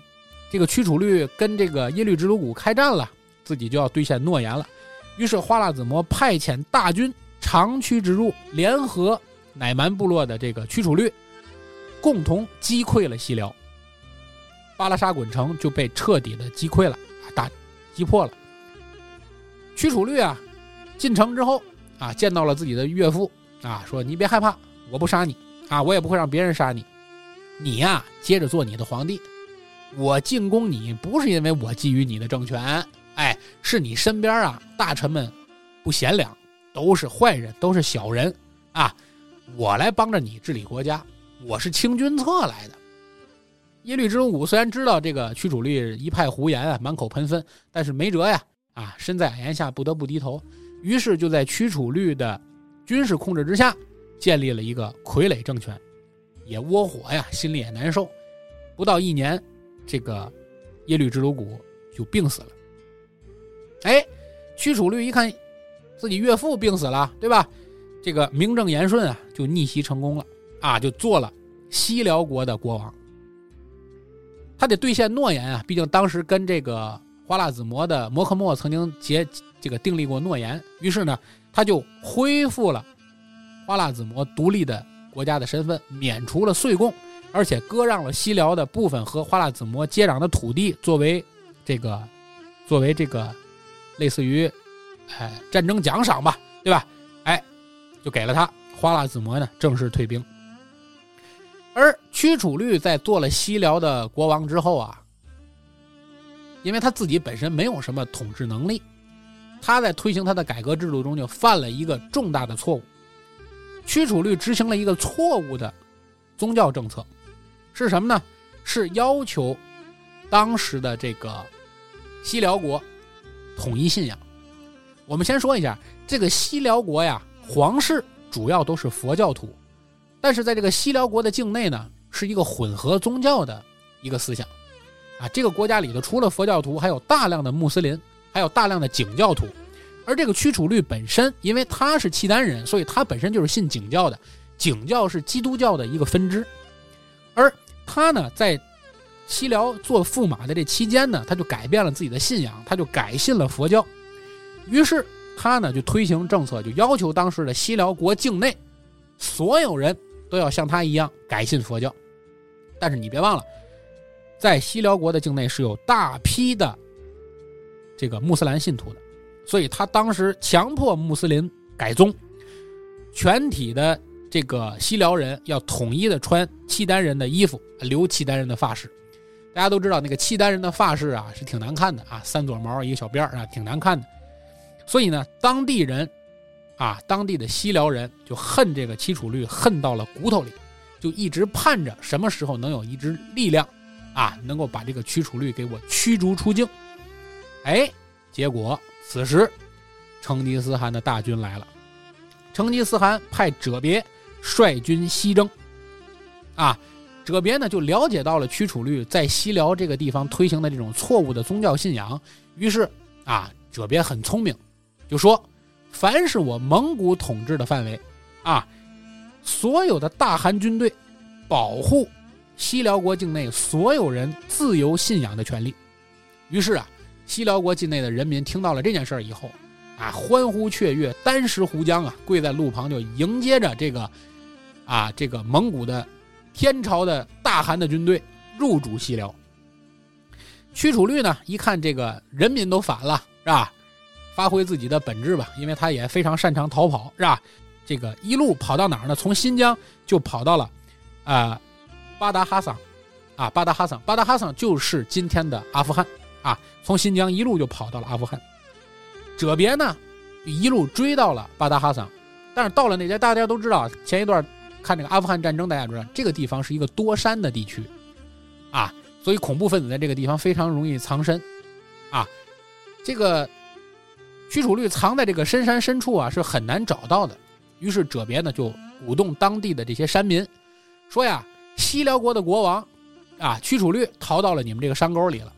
这个屈楚律跟这个耶律直鲁古开战了，自己就要兑现诺言了。于是花剌子模派遣大军长驱直入，联合乃蛮部落的这个屈楚律，共同击溃了西辽。巴拉沙滚城就被彻底的击溃了，打击破了。屈楚律啊，进城之后啊，见到了自己的岳父啊，说：“你别害怕，我不杀你啊，我也不会让别人杀你。你呀，接着做你的皇帝。我进攻你不是因为我觊觎你的政权，哎，是你身边啊大臣们不贤良，都是坏人，都是小人啊。我来帮着你治理国家，我是清君侧来的。”耶律支鲁古虽然知道这个屈楚律一派胡言啊，满口喷粪，但是没辙呀，啊，身在矮檐下不得不低头，于是就在屈楚律的军事控制之下，建立了一个傀儡政权，也窝火呀，心里也难受。不到一年，这个耶律支鲁古就病死了。哎，屈楚律一看自己岳父病死了，对吧？这个名正言顺啊，就逆袭成功了啊，就做了西辽国的国王。他得兑现诺言啊！毕竟当时跟这个花剌子模的摩诃末曾经结这个订立过诺言，于是呢，他就恢复了花剌子模独立的国家的身份，免除了岁贡，而且割让了西辽的部分和花剌子模接壤的土地，作为这个作为这个类似于哎战争奖赏吧，对吧？哎，就给了他。花剌子模呢，正式退兵。而屈楚律在做了西辽的国王之后啊，因为他自己本身没有什么统治能力，他在推行他的改革制度中就犯了一个重大的错误。屈楚律执行了一个错误的宗教政策，是什么呢？是要求当时的这个西辽国统一信仰。我们先说一下这个西辽国呀，皇室主要都是佛教徒。但是在这个西辽国的境内呢，是一个混合宗教的一个思想，啊，这个国家里头除了佛教徒，还有大量的穆斯林，还有大量的景教徒。而这个屈楚律本身，因为他是契丹人，所以他本身就是信景教的。景教是基督教的一个分支，而他呢，在西辽做驸马的这期间呢，他就改变了自己的信仰，他就改信了佛教。于是他呢，就推行政策，就要求当时的西辽国境内所有人。都要像他一样改信佛教，但是你别忘了，在西辽国的境内是有大批的这个穆斯林信徒的，所以他当时强迫穆斯林改宗，全体的这个西辽人要统一的穿契丹人的衣服，留契丹人的发饰。大家都知道那个契丹人的发饰啊是挺难看的啊，三撮毛一个小辫儿啊，挺难看的。所以呢，当地人。啊，当地的西辽人就恨这个齐楚律，恨到了骨头里，就一直盼着什么时候能有一支力量，啊，能够把这个屈楚律给我驱逐出境。哎，结果此时成吉思汗的大军来了。成吉思汗派哲别率军西征，啊，哲别呢就了解到了屈楚律在西辽这个地方推行的这种错误的宗教信仰，于是啊，哲别很聪明，就说：凡是我蒙古统治的范围，啊，所有的大汗军队保护西辽国境内所有人自由信仰的权利。于是啊，西辽国境内的人民听到了这件事儿以后。啊，欢呼雀跃，单食胡浆啊，跪在路旁就迎接着这个，啊，这个蒙古的天朝的大汗的军队入主西辽。屈楚律呢，一看这个人民都反了，是吧？发挥自己的本质吧，因为他也非常擅长逃跑，是吧？这个一路跑到哪儿呢？从新疆就跑到了啊，巴达哈桑，啊，巴达哈桑，巴达哈桑就是今天的阿富汗啊。从新疆一路就跑到了阿富汗。哲别呢，一路追到了巴达哈桑，但是到了那家，大家都知道，前一段看这个阿富汗战争，大家知道这个地方是一个多山的地区，啊，所以恐怖分子在这个地方非常容易藏身，啊，这个屈楚律藏在这个深山深处啊，是很难找到的。于是哲别呢就鼓动当地的这些山民，说呀，西辽国的国王啊，屈楚律逃到了你们这个山沟里了，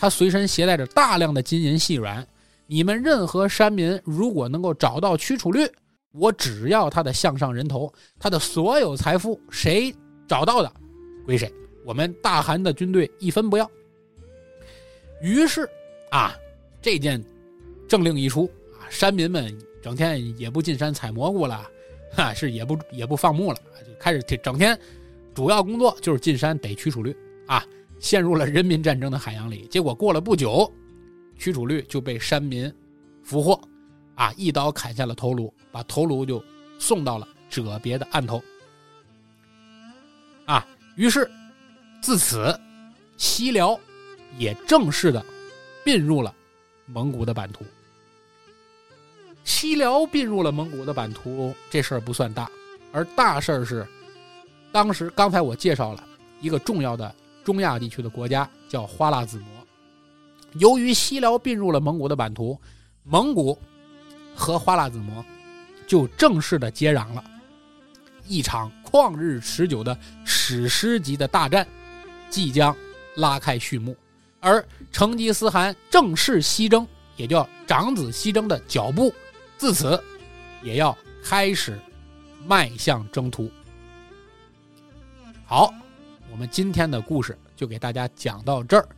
他随身携带着大量的金银细软。你们任何山民如果能够找到屈楚律，我只要他的项上人头，他的所有财富，谁找到的归谁。我们大汗的军队一分不要。于是啊，这件政令一出啊，山民们整天也不进山采蘑菇了，哈，是也不也不放牧了，就开始整天主要工作就是进山逮屈楚律啊，陷入了人民战争的海洋里。结果过了不久。屈楚律就被山民俘获，啊，一刀砍下了头颅，把头颅就送到了哲别的案头，啊，于是自此西辽也正式的并入了蒙古的版图。西辽并入了蒙古的版图，这事儿不算大，而大事儿是，当时刚才我介绍了一个重要的中亚地区的国家，叫花剌子模。由于西辽并入了蒙古的版图，蒙古和花剌子模就正式的接壤了，一场旷日持久的史诗级的大战即将拉开序幕，而成吉思汗正式西征，也叫长子西征的脚步，自此也要开始迈向征途。好，我们今天的故事就给大家讲到这儿。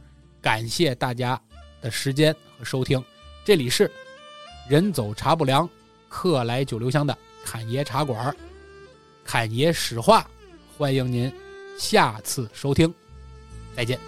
感谢大家的时间和收听，这里是人走茶不凉，客来酒留香的侃爷茶馆，侃爷史话，欢迎您下次收听，再见。